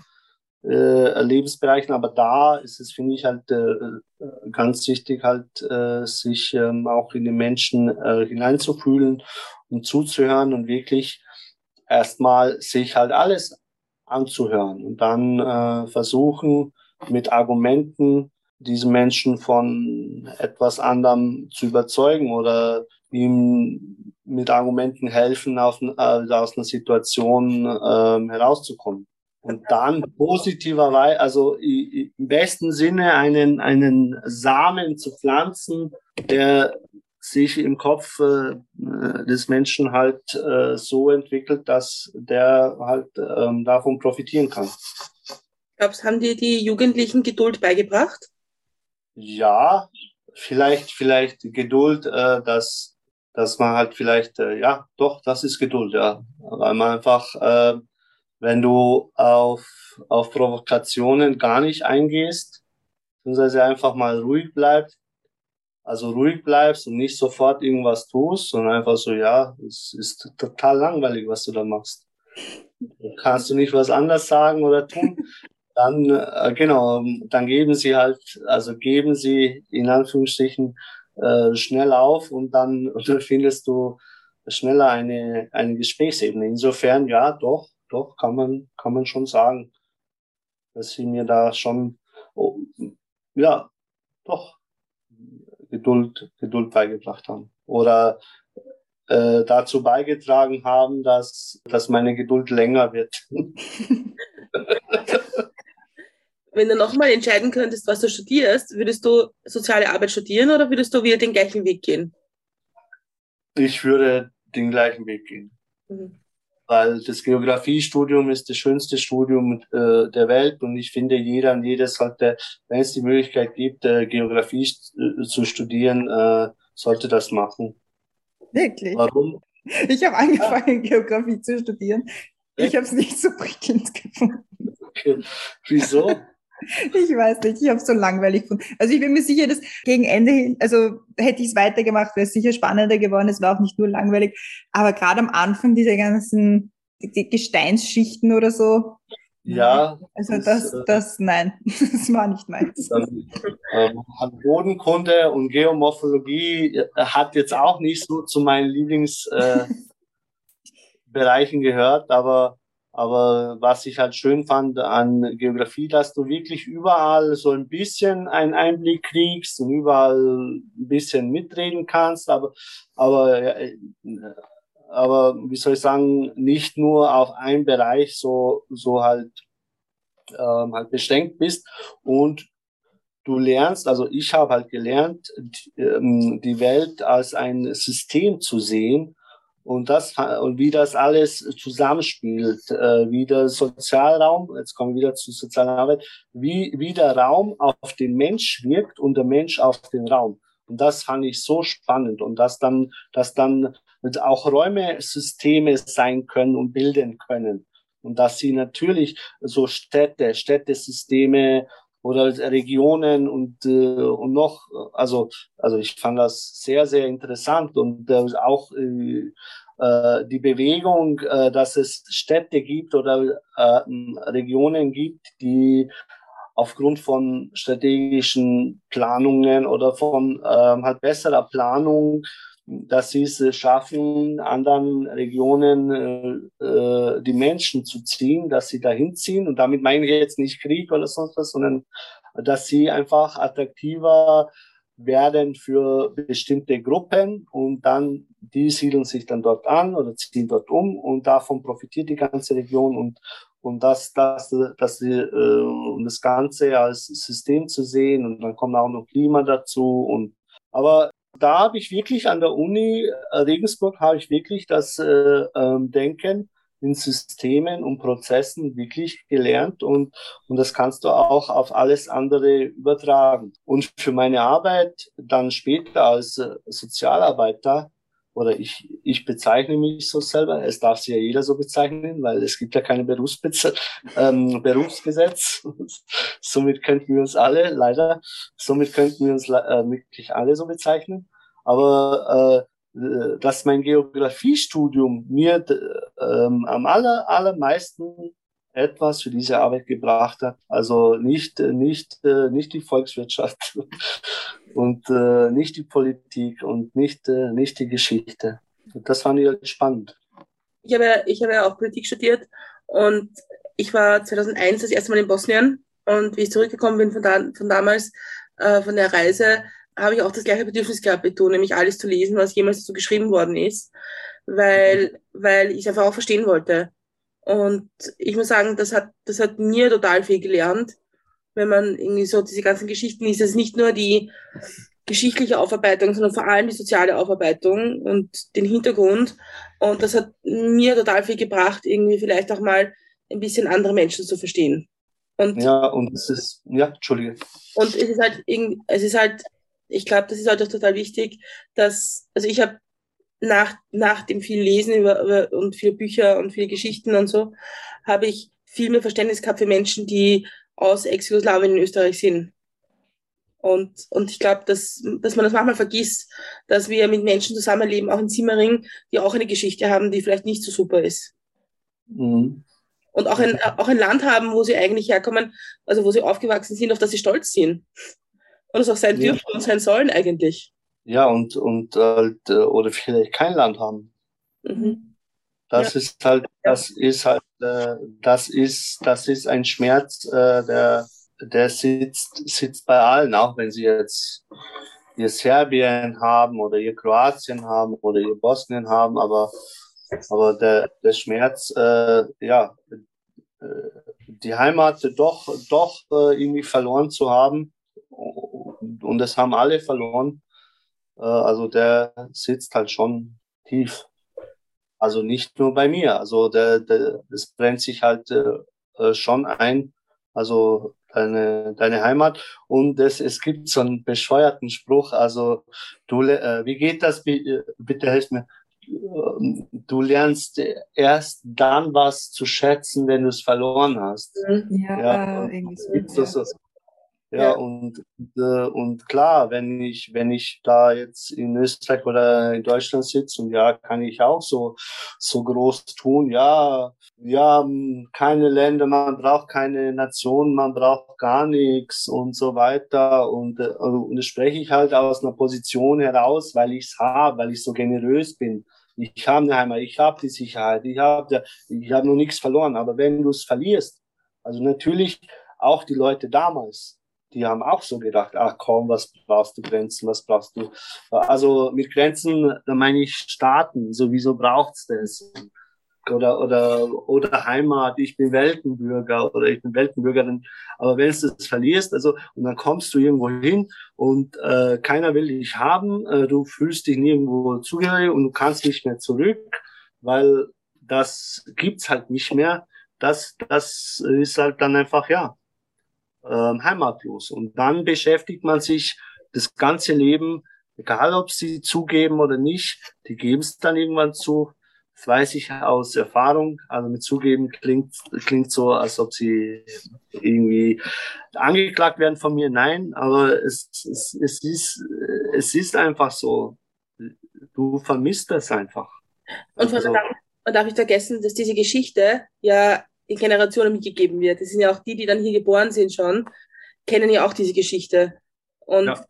äh, Lebensbereichen, aber da ist es, finde ich, halt äh, ganz wichtig, halt äh, sich ähm, auch in den Menschen äh, hineinzufühlen und zuzuhören und wirklich erstmal sich halt alles anzuhören und dann äh, versuchen mit Argumenten diese Menschen von etwas anderem zu überzeugen oder ihm mit Argumenten helfen, auf, äh, aus einer Situation äh, herauszukommen. Und dann positiverweise, also im besten Sinne einen, einen Samen zu pflanzen, der sich im Kopf äh, des Menschen halt äh, so entwickelt, dass der halt ähm, davon profitieren kann. Glaubst, haben dir die Jugendlichen Geduld beigebracht? Ja, vielleicht, vielleicht Geduld, äh, dass, dass man halt vielleicht, äh, ja, doch, das ist Geduld, ja. Weil man einfach, äh, wenn du auf, auf Provokationen gar nicht eingehst, beziehungsweise einfach mal ruhig bleibst, also ruhig bleibst und nicht sofort irgendwas tust, sondern einfach so, ja, es ist total langweilig, was du da machst. Kannst du nicht was anderes sagen oder tun? Dann, äh, genau, dann geben sie halt, also geben sie in Anführungsstrichen äh, schnell auf und dann, [laughs] und dann findest du schneller eine, eine Gesprächsebene. Insofern, ja, doch, doch, kann man, kann man schon sagen, dass sie mir da schon, oh, ja, doch, Geduld, Geduld beigebracht haben. Oder äh, dazu beigetragen haben, dass, dass meine Geduld länger wird. [laughs] Wenn du nochmal entscheiden könntest, was du studierst, würdest du soziale Arbeit studieren oder würdest du wieder den gleichen Weg gehen? Ich würde den gleichen Weg gehen. Mhm weil das Geografiestudium ist das schönste Studium äh, der Welt und ich finde, jeder und jeder sollte, wenn es die Möglichkeit gibt, äh, Geografie äh, zu studieren, äh, sollte das machen. Wirklich? Warum? Ich habe angefangen, ja. Geografie zu studieren. Ich habe es nicht so prickelnd [laughs] gefunden. Okay. Wieso? Ich weiß nicht, ich habe es so langweilig gefunden. Also ich bin mir sicher, dass gegen Ende hin, also hätte ich es weitergemacht, wäre es sicher spannender geworden. Es war auch nicht nur langweilig. Aber gerade am Anfang diese ganzen die Gesteinsschichten oder so. Ja. Also das, das, äh, das nein, [laughs] das war nicht meins. Dann, ähm, Bodenkunde und Geomorphologie äh, hat jetzt auch nicht so zu meinen Lieblingsbereichen äh, [laughs] gehört, aber aber was ich halt schön fand an Geografie, dass du wirklich überall so ein bisschen einen Einblick kriegst und überall ein bisschen mitreden kannst, aber, aber, aber wie soll ich sagen, nicht nur auf einen Bereich so, so halt, ähm, halt beschränkt bist. Und du lernst, also ich habe halt gelernt, ähm, die Welt als ein System zu sehen und das und wie das alles zusammenspielt, äh, wie der Sozialraum, jetzt kommen wir wieder zur sozialen Arbeit, wie, wie der Raum auf den Mensch wirkt und der Mensch auf den Raum. Und das fand ich so spannend und dass dann, dass dann auch Räume Systeme sein können und bilden können. Und dass sie natürlich so Städte, Städtesysteme oder Regionen und, äh, und noch, also, also ich fand das sehr, sehr interessant und äh, auch äh, äh, die Bewegung, äh, dass es Städte gibt oder äh, Regionen gibt, die aufgrund von strategischen Planungen oder von äh, halt besserer Planung sie es schaffen, anderen Regionen äh, äh, die Menschen zu ziehen, dass sie dahin ziehen. Und damit meine ich jetzt nicht Krieg oder sonst was, sondern dass sie einfach attraktiver werden für bestimmte Gruppen. Und dann die siedeln sich dann dort an oder ziehen dort um. Und davon profitiert die ganze Region. Und und das das das äh, das Ganze als System zu sehen. Und dann kommt auch noch Klima dazu. Und aber da habe ich wirklich an der Uni äh, Regensburg habe ich wirklich das äh, ähm, Denken in Systemen und Prozessen wirklich gelernt und, und das kannst du auch auf alles andere übertragen. Und für meine Arbeit dann später als äh, Sozialarbeiter oder ich, ich bezeichne mich so selber, es darf sich ja jeder so bezeichnen, weil es gibt ja keine Berufsbez [laughs] ähm, Berufsgesetz. [laughs] somit könnten wir uns alle, leider, somit könnten wir uns äh, wirklich alle so bezeichnen. Aber äh dass mein Geografiestudium mir ähm, am aller, allermeisten etwas für diese Arbeit gebracht hat. Also nicht, nicht, äh, nicht die Volkswirtschaft [laughs] und äh, nicht die Politik und nicht, äh, nicht die Geschichte. Das fand ich halt spannend. Ich habe, ich habe ja auch Politik studiert und ich war 2001 das erste Mal in Bosnien und wie ich zurückgekommen bin von, da, von damals, äh, von der Reise, habe ich auch das gleiche Bedürfnis gehabt, betone, nämlich alles zu lesen, was jemals dazu geschrieben worden ist, weil, weil ich es einfach auch verstehen wollte. Und ich muss sagen, das hat, das hat mir total viel gelernt, wenn man irgendwie so diese ganzen Geschichten liest. Es ist nicht nur die geschichtliche Aufarbeitung, sondern vor allem die soziale Aufarbeitung und den Hintergrund. Und das hat mir total viel gebracht, irgendwie vielleicht auch mal ein bisschen andere Menschen zu verstehen. Und ja, und es ist, ja, Entschuldige. Und es ist halt es ist halt, ich glaube, das ist halt auch total wichtig, dass, also ich habe nach, nach dem viel Lesen über, über, und viele Bücher und viele Geschichten und so, habe ich viel mehr Verständnis gehabt für Menschen, die aus Ex-Jugoslawien in Österreich sind. Und, und ich glaube, dass, dass man das manchmal vergisst, dass wir mit Menschen zusammenleben, auch in Simmering, die auch eine Geschichte haben, die vielleicht nicht so super ist. Mhm. Und auch ein, auch ein Land haben, wo sie eigentlich herkommen, also wo sie aufgewachsen sind, auf das sie stolz sind. Und es auch sein ja. dürfen und sein sollen eigentlich. Ja, und, und halt, äh, oder vielleicht kein Land haben. Mhm. Das ja. ist halt, das ist halt, das ist, das ist ein Schmerz, äh, der, der sitzt, sitzt bei allen, auch wenn sie jetzt ihr Serbien haben oder ihr Kroatien haben oder ihr Bosnien haben, aber, aber der, der Schmerz, äh, ja, äh, die Heimat doch, doch äh, irgendwie verloren zu haben. Und das haben alle verloren. Äh, also der sitzt halt schon tief. Also nicht nur bei mir. Also der, der, das brennt sich halt äh, äh schon ein. Also deine, deine Heimat. Und es, es gibt so einen bescheuerten Spruch. Also du, äh, wie geht das? Äh, bitte helft mir. Du lernst erst dann was zu schätzen, wenn du es verloren hast. Ja, ja irgendwie so. Ja. So, ja, ja. Und, äh, und klar, wenn ich, wenn ich da jetzt in Österreich oder in Deutschland sitze und ja, kann ich auch so, so groß tun, ja, ja, keine Länder, man braucht keine Nation, man braucht gar nichts und so weiter. Und, äh, und das spreche ich halt aus einer Position heraus, weil ich es habe, weil ich so generös bin. Ich habe eine Heimat, ich habe die Sicherheit, ich habe ich hab noch nichts verloren. Aber wenn du es verlierst, also natürlich auch die Leute damals, die haben auch so gedacht, ach komm, was brauchst du Grenzen, was brauchst du? Also mit Grenzen, da meine ich Staaten, sowieso braucht's das. Oder, oder, oder Heimat, ich bin Weltenbürger oder ich bin Weltenbürgerin. Aber wenn du das verlierst, also, und dann kommst du irgendwo hin und äh, keiner will dich haben, äh, du fühlst dich nirgendwo zugehörig und du kannst nicht mehr zurück, weil das gibt's halt nicht mehr. Das, das ist halt dann einfach, ja, ähm, heimatlos. Und dann beschäftigt man sich das ganze Leben, egal ob sie zugeben oder nicht, die geben es dann irgendwann zu, das weiß ich aus Erfahrung. Also mit zugeben klingt, klingt so, als ob sie irgendwie angeklagt werden von mir. Nein, aber es, es, es, ist, es ist einfach so. Du vermisst das einfach. Und also, man darf nicht vergessen, dass diese Geschichte ja in Generationen mitgegeben wird. Das sind ja auch die, die dann hier geboren sind schon, kennen ja auch diese Geschichte. Und ja.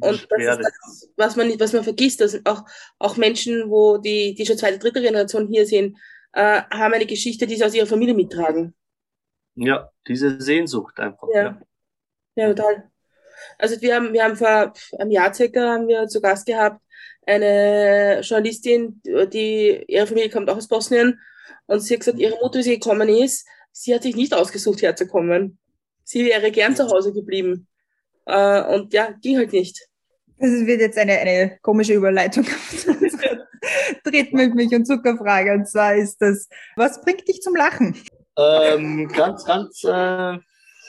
Und das ist das, was man, was man vergisst, dass auch, auch Menschen, wo die, die schon zweite, dritte Generation hier sind, äh, haben eine Geschichte, die sie aus ihrer Familie mittragen. Ja, diese Sehnsucht einfach. Ja, ja, ja total. Also wir haben, wir haben vor einem Jahr circa haben wir zu Gast gehabt eine Journalistin, die ihre Familie kommt auch aus Bosnien und sie hat gesagt, ihre Mutter, wie sie gekommen ist, sie hat sich nicht ausgesucht, herzukommen. Sie wäre gern zu Hause geblieben. Äh, und ja, ging halt nicht. Das wird jetzt eine, eine komische Überleitung. [laughs] Dreht mit mich und Zuckerfrage. Und zwar ist das, was bringt dich zum Lachen? Ähm, ganz, ganz äh,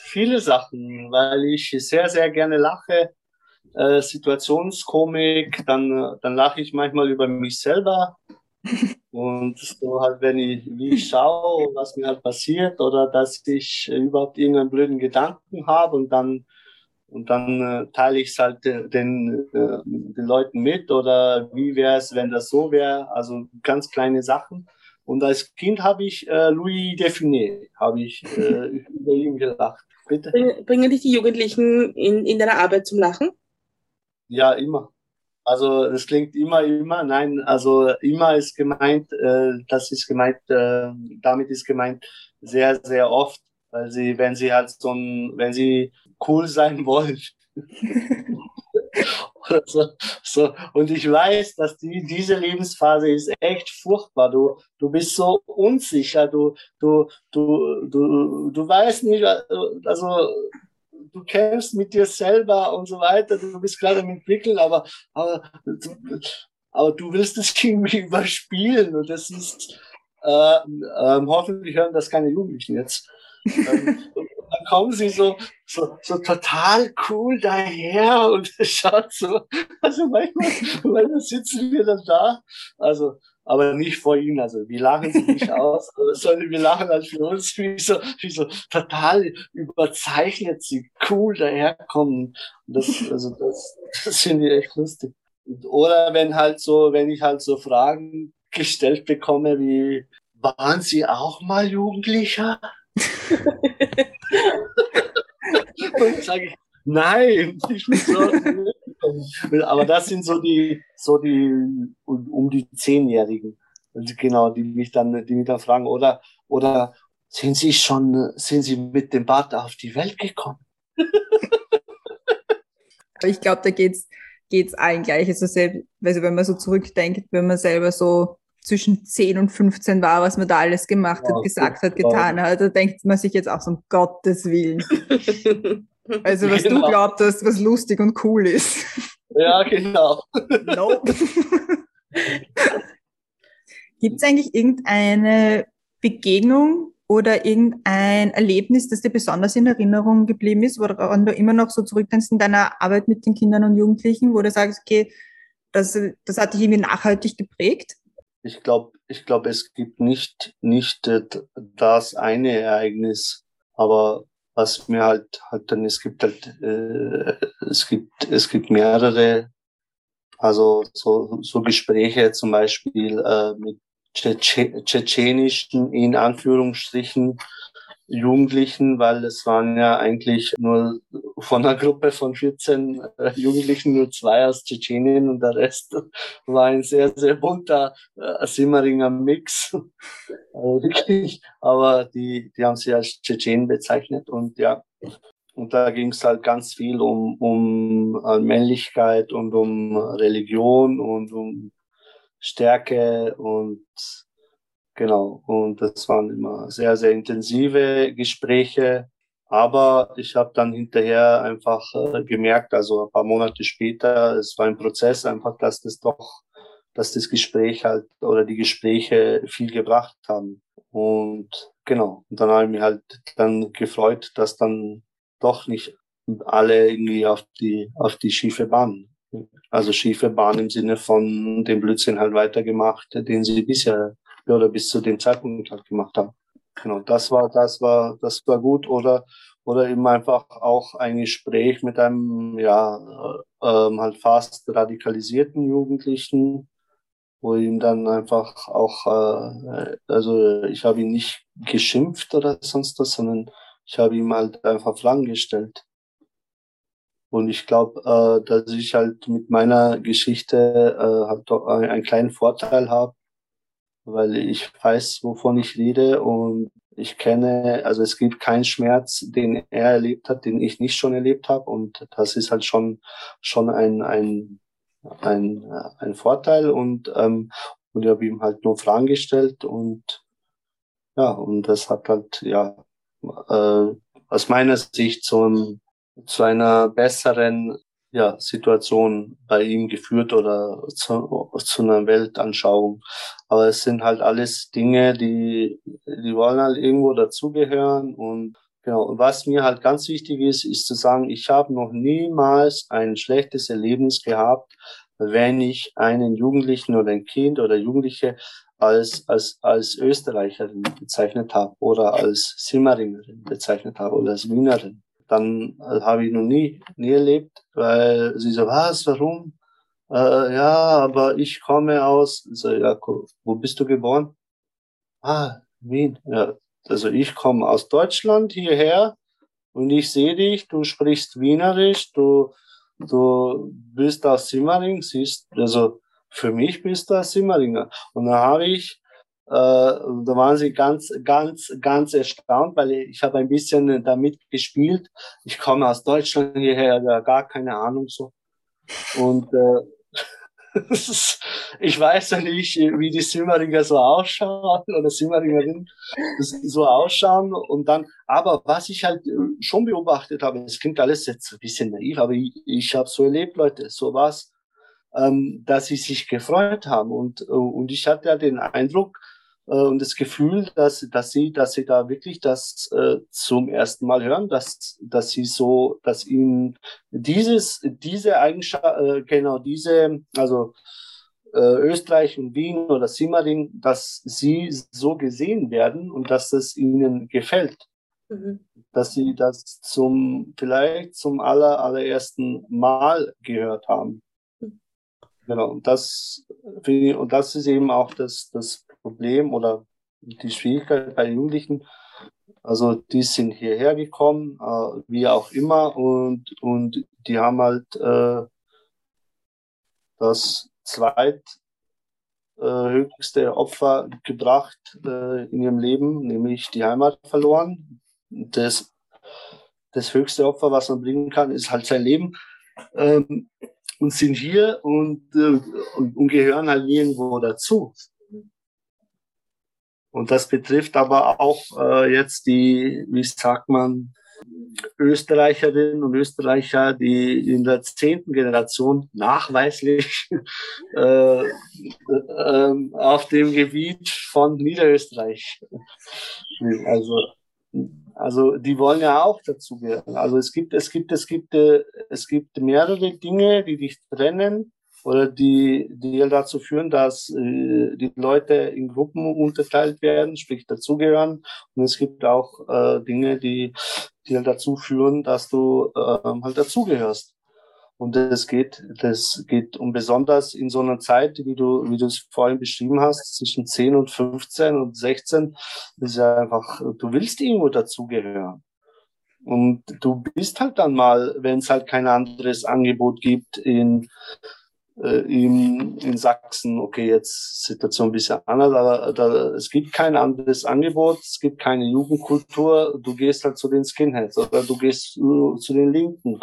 viele Sachen, weil ich sehr, sehr gerne lache. Äh, Situationskomik, dann, dann lache ich manchmal über mich selber. Und so halt, wenn ich, wie ich schaue, was mir halt passiert oder dass ich überhaupt irgendeinen blöden Gedanken habe und dann und dann äh, teile ich es halt den, äh, den Leuten mit oder wie wäre es, wenn das so wäre. Also ganz kleine Sachen. Und als Kind habe ich äh, Louis Define, habe ich äh, [laughs] über ihn gelacht. Bitte? Bringen dich die Jugendlichen in, in deiner Arbeit zum Lachen? Ja, immer. Also das klingt immer, immer. Nein, also immer ist gemeint, äh, das ist gemeint, äh, damit ist gemeint sehr, sehr oft, weil sie, wenn sie halt so ein, wenn sie cool sein [laughs] wollen. so, so. Und ich weiß, dass die, diese Lebensphase ist echt furchtbar. Du, du bist so unsicher, du, du, du, du, du weißt nicht, also du kämpfst mit dir selber und so weiter, du bist gerade im Entwickeln, aber, aber, aber du willst es [laughs] irgendwie überspielen und das ist, äh, äh, hoffentlich hören das keine Jugendlichen jetzt. Ähm, [laughs] dann kommen sie so, so, so total cool daher und [laughs] schaut so, also manchmal, manchmal sitzen wir dann da, also, aber nicht vor ihnen, also wir lachen sie nicht [laughs] aus, sondern wir lachen halt für uns, wie so, wie so total überzeichnet sie cool daherkommen. Und das, also das, das finde ich echt lustig. Oder wenn halt so, wenn ich halt so Fragen gestellt bekomme wie, waren Sie auch mal Jugendlicher? [laughs] [laughs] und sage ich, nein, ich bin so. [laughs] Aber das sind so die, so die um die Zehnjährigen, genau, die mich dann, die mich dann fragen, oder, oder sind Sie schon, sind Sie mit dem Bart auf die Welt gekommen? [laughs] Ich glaube, da geht's geht's allen gleich. Also, selbst, also wenn man so zurückdenkt, wenn man selber so zwischen 10 und 15 war, was man da alles gemacht hat, gesagt hat, getan hat, da denkt man sich jetzt auch so, um Gottes Willen. [laughs] Also [laughs] was genau. du glaubt hast, was lustig und cool ist. Ja, genau. Nope. [laughs] Gibt es eigentlich irgendeine Begegnung oder irgendein Erlebnis, das dir besonders in Erinnerung geblieben ist, woran du immer noch so zurückdenkst in deiner Arbeit mit den Kindern und Jugendlichen, wo du sagst, okay, das, das hat dich irgendwie nachhaltig geprägt? Ich glaube, ich glaube, es gibt nicht, nicht das eine Ereignis, aber was mir halt, halt dann, es gibt halt, äh, es gibt, es gibt mehrere, also so, so Gespräche zum Beispiel äh, mit tschetschenischen, in Anführungsstrichen, Jugendlichen, weil es waren ja eigentlich nur von einer Gruppe von 14 äh, Jugendlichen nur zwei aus Tschetschenien und der Rest [laughs] war ein sehr, sehr bunter äh, Simmeringer Mix. [laughs] also aber die, die haben sie als Tschetschenen bezeichnet und ja, und da ging es halt ganz viel um, um äh, Männlichkeit und um Religion und um Stärke und Genau, und das waren immer sehr, sehr intensive Gespräche. Aber ich habe dann hinterher einfach äh, gemerkt, also ein paar Monate später, es war ein Prozess einfach, dass das doch, dass das Gespräch halt oder die Gespräche viel gebracht haben. Und genau, und dann habe ich mich halt dann gefreut, dass dann doch nicht alle irgendwie auf die, auf die schiefe Bahn, also schiefe Bahn im Sinne von dem Blödsinn halt weitergemacht, den sie bisher ja, oder bis zu dem Zeitpunkt halt gemacht habe. Genau, das war, das war, das war gut. Oder, oder eben einfach auch ein Gespräch mit einem, ja, äh, ähm, halt fast radikalisierten Jugendlichen, wo ihm dann einfach auch, äh, also ich habe ihn nicht geschimpft oder sonst was, sondern ich habe ihm halt einfach Fragen gestellt. Und ich glaube, äh, dass ich halt mit meiner Geschichte äh, halt einen kleinen Vorteil habe, weil ich weiß, wovon ich rede und ich kenne, also es gibt keinen Schmerz, den er erlebt hat, den ich nicht schon erlebt habe und das ist halt schon schon ein ein ein, ein Vorteil und ähm, und ich habe ihm halt nur Fragen gestellt und ja und das hat halt ja äh, aus meiner Sicht zum zu einer besseren ja, Situation bei ihm geführt oder zu, zu einer Weltanschauung. Aber es sind halt alles Dinge, die, die wollen halt irgendwo dazugehören und Genau. Was mir halt ganz wichtig ist, ist zu sagen, ich habe noch niemals ein schlechtes Erlebnis gehabt, wenn ich einen Jugendlichen oder ein Kind oder Jugendliche als, als, als Österreicherin bezeichnet habe oder als Simmeringerin bezeichnet habe oder als Wienerin dann äh, habe ich noch nie, nie erlebt, weil sie so, was, warum? Äh, ja, aber ich komme aus, so, ja, wo bist du geboren? Ah, Wien. Ja, also ich komme aus Deutschland hierher und ich sehe dich, du sprichst Wienerisch, du, du bist aus Simmering, siehst, also für mich bist du aus Simmeringer. Und dann habe ich da waren sie ganz, ganz, ganz erstaunt, weil ich habe ein bisschen damit gespielt. Ich komme aus Deutschland hierher, gar keine Ahnung so. Und äh, [laughs] ich weiß ja nicht, wie die Simmeringer so ausschauen oder Simmeringerinnen so ausschauen. Und dann, aber was ich halt schon beobachtet habe, es klingt alles jetzt ein bisschen naiv, aber ich, ich habe so erlebt, Leute, so was, ähm, dass sie sich gefreut haben. Und, und ich hatte ja den Eindruck, äh, und das Gefühl, dass, dass sie, dass sie da wirklich das äh, zum ersten Mal hören, dass, dass sie so, dass ihnen dieses, diese Eigenschaft, äh, genau diese, also äh, Österreich und Wien oder Simmering, dass sie so gesehen werden und dass es ihnen gefällt. Mhm. Dass sie das zum, vielleicht zum aller, allerersten Mal gehört haben. Mhm. Genau, und das, und das ist eben auch das, das Problem oder die Schwierigkeit bei Jugendlichen. Also die sind hierher gekommen, äh, wie auch immer, und, und die haben halt äh, das zweithöchste äh, Opfer gebracht äh, in ihrem Leben, nämlich die Heimat verloren. Das, das höchste Opfer, was man bringen kann, ist halt sein Leben. Ähm, und sind hier und, äh, und, und gehören halt nirgendwo dazu. Und das betrifft aber auch äh, jetzt die, wie sagt man, Österreicherinnen und Österreicher, die in der zehnten Generation nachweislich [laughs] äh, äh, auf dem Gebiet von Niederösterreich. Also, also die wollen ja auch dazugehören. Also es gibt, es gibt, es gibt, äh, es gibt mehrere Dinge, die dich trennen die, die dazu führen, dass äh, die Leute in Gruppen unterteilt werden, sprich dazugehören. Und es gibt auch äh, Dinge, die, die halt dazu führen, dass du äh, halt dazugehörst. Und das geht, das geht um besonders in so einer Zeit, wie du, wie du es vorhin beschrieben hast, zwischen 10 und 15 und 16, ist ja einfach, du willst irgendwo dazugehören. Und du bist halt dann mal, wenn es halt kein anderes Angebot gibt in äh, in, in Sachsen, okay, jetzt Situation ein bisschen anders, aber da, es gibt kein anderes Angebot, es gibt keine Jugendkultur, du gehst halt zu den Skinheads oder du gehst zu den Linken.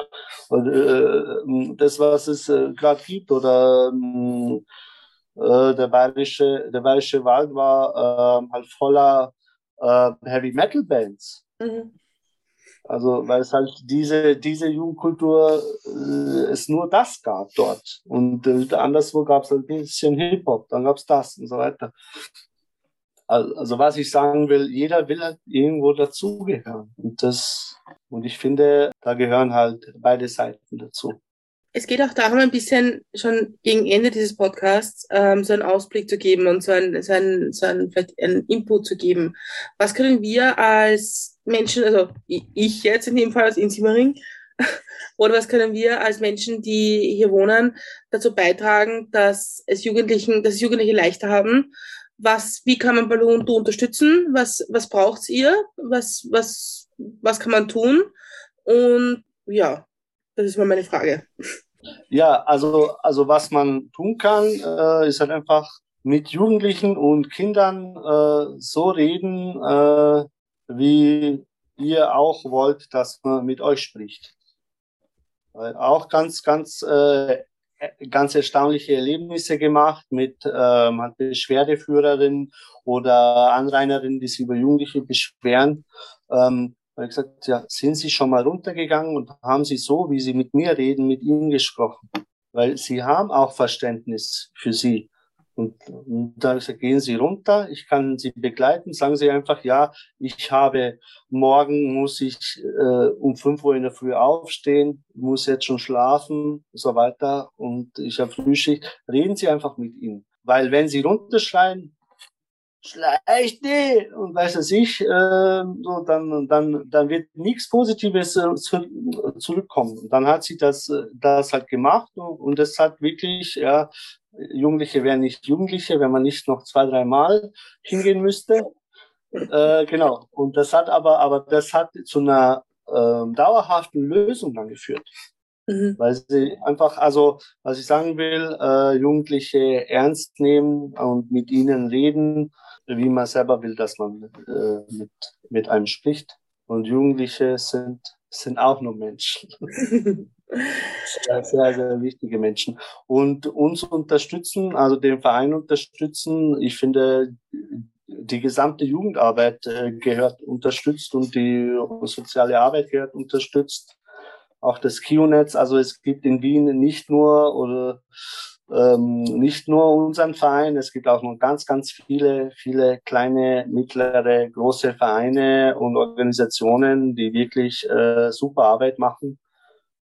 Und, äh, das, was es äh, gerade gibt, oder äh, der bayerische, der bayerische Wald war äh, halt voller äh, Heavy Metal Bands. Mhm. Also, weil es halt diese, diese Jugendkultur, äh, es nur das gab dort. Und äh, anderswo gab es ein bisschen Hip-Hop, dann gab es das und so weiter. Also, also, was ich sagen will, jeder will halt irgendwo dazugehören. Und das, und ich finde, da gehören halt beide Seiten dazu. Es geht auch darum, ein bisschen schon gegen Ende dieses Podcasts ähm, so einen Ausblick zu geben und so einen, so einen, so einen, vielleicht einen Input zu geben. Was können wir als Menschen, also ich jetzt in dem Fall als Insimmering, [laughs] oder was können wir als Menschen, die hier wohnen, dazu beitragen, dass es Jugendlichen, dass es Jugendliche leichter haben? Was, wie kann man Ballon unterstützen? Was, was braucht's ihr? Was, was, was kann man tun? Und ja, das ist mal meine Frage. [laughs] Ja, also, also was man tun kann, äh, ist halt einfach mit Jugendlichen und Kindern äh, so reden, äh, wie ihr auch wollt, dass man mit euch spricht. Auch ganz, ganz, äh, ganz erstaunliche Erlebnisse gemacht mit ähm, Beschwerdeführerinnen oder Anrainerinnen, die sich über Jugendliche beschweren. Ähm, weil ich gesagt, ja, sind Sie schon mal runtergegangen und haben Sie so, wie Sie mit mir reden, mit Ihnen gesprochen? Weil Sie haben auch Verständnis für Sie. Und, und da gesagt, gehen Sie runter, ich kann Sie begleiten, sagen Sie einfach, ja, ich habe, morgen muss ich äh, um fünf Uhr in der Früh aufstehen, muss jetzt schon schlafen, so weiter, und ich habe Frühschicht. Reden Sie einfach mit ihnen. Weil wenn Sie runterschreien, schlecht nee, und weiß es ich, äh, so, dann, dann, dann wird nichts Positives äh, zu, zurückkommen. Und dann hat sie das, äh, das halt gemacht und, und das hat wirklich, ja, Jugendliche wären nicht Jugendliche, wenn man nicht noch zwei, drei Mal hingehen müsste. Äh, genau. Und das hat aber, aber das hat zu einer äh, dauerhaften Lösung dann geführt. Mhm. Weil sie einfach, also was ich sagen will, äh, Jugendliche ernst nehmen und mit ihnen reden, wie man selber will, dass man äh, mit, mit einem spricht. Und Jugendliche sind, sind auch nur Menschen. [laughs] sehr, sehr, sehr wichtige Menschen. Und uns unterstützen, also den Verein unterstützen, ich finde, die gesamte Jugendarbeit äh, gehört unterstützt und die soziale Arbeit gehört unterstützt. Auch das KIO-Netz, also es gibt in Wien nicht nur oder ähm, nicht nur unseren Verein, es gibt auch noch ganz, ganz viele, viele kleine, mittlere, große Vereine und Organisationen, die wirklich äh, super Arbeit machen.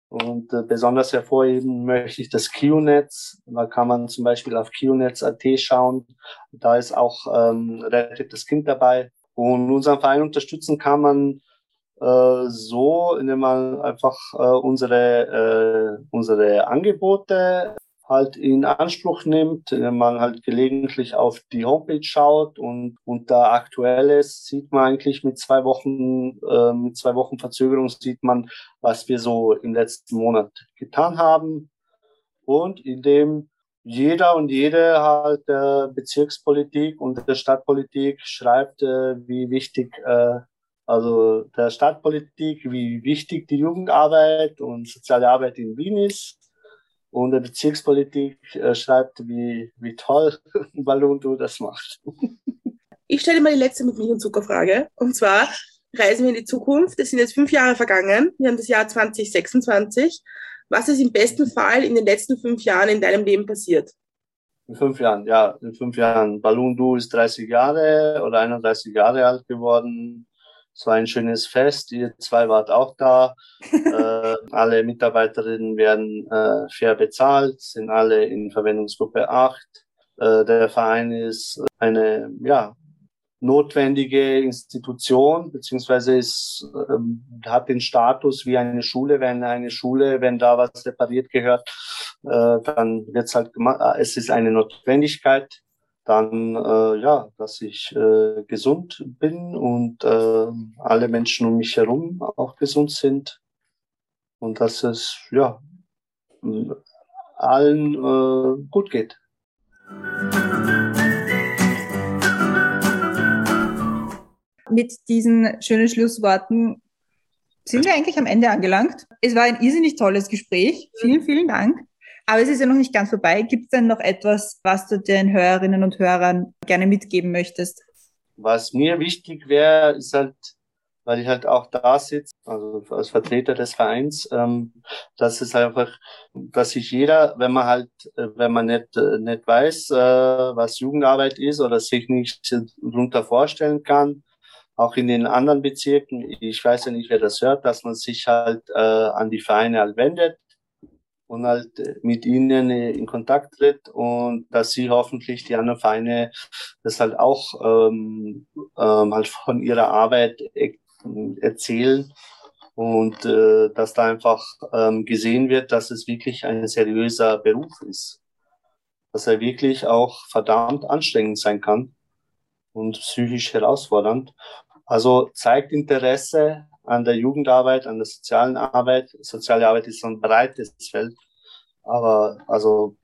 Und äh, besonders hervorheben möchte ich das QNetz. Da kann man zum Beispiel auf QNetz.at schauen. Da ist auch ähm, Rettet das Kind dabei. Und unseren Verein unterstützen kann man äh, so, indem man einfach äh, unsere, äh, unsere Angebote halt in Anspruch nimmt, wenn man halt gelegentlich auf die Homepage schaut und unter Aktuelles sieht man eigentlich mit zwei Wochen, äh, mit zwei Wochen Verzögerung sieht man, was wir so im letzten Monat getan haben. Und indem jeder und jede halt der Bezirkspolitik und der Stadtpolitik schreibt, äh, wie wichtig äh, also der Stadtpolitik, wie wichtig die Jugendarbeit und soziale Arbeit in Wien ist und der Bezirkspolitik äh, schreibt, wie, wie toll [laughs] Balundu das macht. Ich stelle mal die letzte mit Milch und Zuckerfrage. Und zwar reisen wir in die Zukunft. Es sind jetzt fünf Jahre vergangen. Wir haben das Jahr 2026. Was ist im besten Fall in den letzten fünf Jahren in deinem Leben passiert? In fünf Jahren, ja, in fünf Jahren. Balundu ist 30 Jahre oder 31 Jahre alt geworden. Es war ein schönes Fest. Ihr zwei wart auch da. [laughs] äh, alle Mitarbeiterinnen werden äh, fair bezahlt, sind alle in Verwendungsgruppe 8. Äh, der Verein ist eine ja, notwendige Institution, beziehungsweise ist, ähm, hat den Status wie eine Schule. Wenn eine Schule, wenn da was repariert gehört, äh, dann wird's halt gemacht. Es ist eine Notwendigkeit dann äh, ja, dass ich äh, gesund bin und äh, alle Menschen um mich herum auch gesund sind und dass es ja allen äh, gut geht. Mit diesen schönen Schlussworten sind wir eigentlich am Ende angelangt. Es war ein irrsinnig tolles Gespräch. Vielen, vielen Dank. Aber es ist ja noch nicht ganz vorbei. Gibt es denn noch etwas, was du den Hörerinnen und Hörern gerne mitgeben möchtest? Was mir wichtig wäre, ist halt, weil ich halt auch da sitze, also als Vertreter des Vereins, ähm, dass es einfach, dass sich jeder, wenn man halt, äh, wenn man nicht, äh, nicht weiß, äh, was Jugendarbeit ist oder sich nicht darunter vorstellen kann, auch in den anderen Bezirken, ich weiß ja nicht, wer das hört, dass man sich halt äh, an die Vereine halt wendet und halt mit ihnen in Kontakt tritt und dass sie hoffentlich die anderen Vereine das halt auch ähm, ähm, halt von ihrer Arbeit e erzählen und äh, dass da einfach ähm, gesehen wird, dass es wirklich ein seriöser Beruf ist, dass er wirklich auch verdammt anstrengend sein kann und psychisch herausfordernd. Also zeigt Interesse an der Jugendarbeit, an der sozialen Arbeit. Soziale Arbeit ist so ein breites Feld. Aber also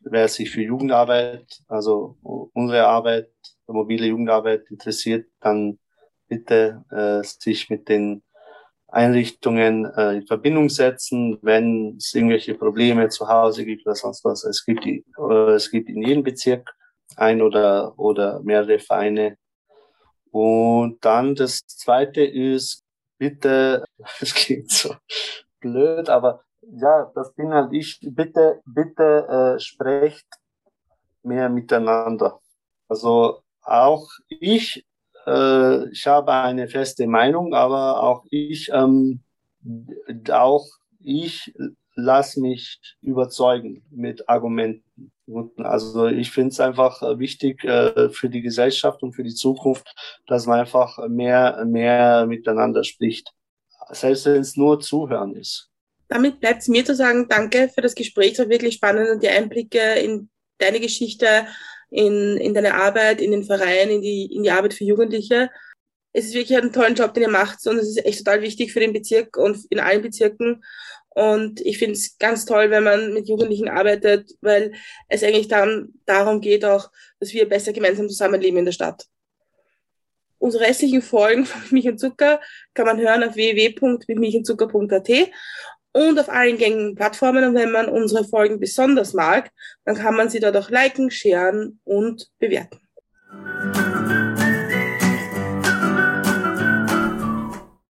wer sich für Jugendarbeit, also unsere Arbeit, mobile Jugendarbeit interessiert, dann bitte äh, sich mit den Einrichtungen äh, in Verbindung setzen, wenn es irgendwelche Probleme zu Hause gibt oder sonst was. Es gibt, die, äh, es gibt in jedem Bezirk ein oder, oder mehrere Vereine. Und dann das zweite ist, bitte, [laughs] das klingt so blöd, aber ja, das bin halt ich, bitte, bitte äh, sprecht mehr miteinander. Also auch ich, äh, ich habe eine feste Meinung, aber auch ich, ähm, auch ich lass mich überzeugen mit Argumenten. Also ich finde es einfach äh, wichtig äh, für die Gesellschaft und für die Zukunft, dass man einfach mehr, mehr miteinander spricht. Selbst wenn es nur Zuhören ist. Damit bleibt es mir zu sagen, danke für das Gespräch. Es war wirklich spannend und die Einblicke in deine Geschichte, in, in deine Arbeit, in den Verein, in die, in die Arbeit für Jugendliche. Es ist wirklich ein tollen Job, den ihr macht und es ist echt total wichtig für den Bezirk und in allen Bezirken. Und ich finde es ganz toll, wenn man mit Jugendlichen arbeitet, weil es eigentlich dann darum geht auch, dass wir besser gemeinsam zusammenleben in der Stadt. Unsere restlichen Folgen [laughs] von Milch und Zucker kann man hören auf www.mitmilchandzucker.at und auf allen gängigen Plattformen. Und wenn man unsere Folgen besonders mag, dann kann man sie dort auch liken, sharen und bewerten.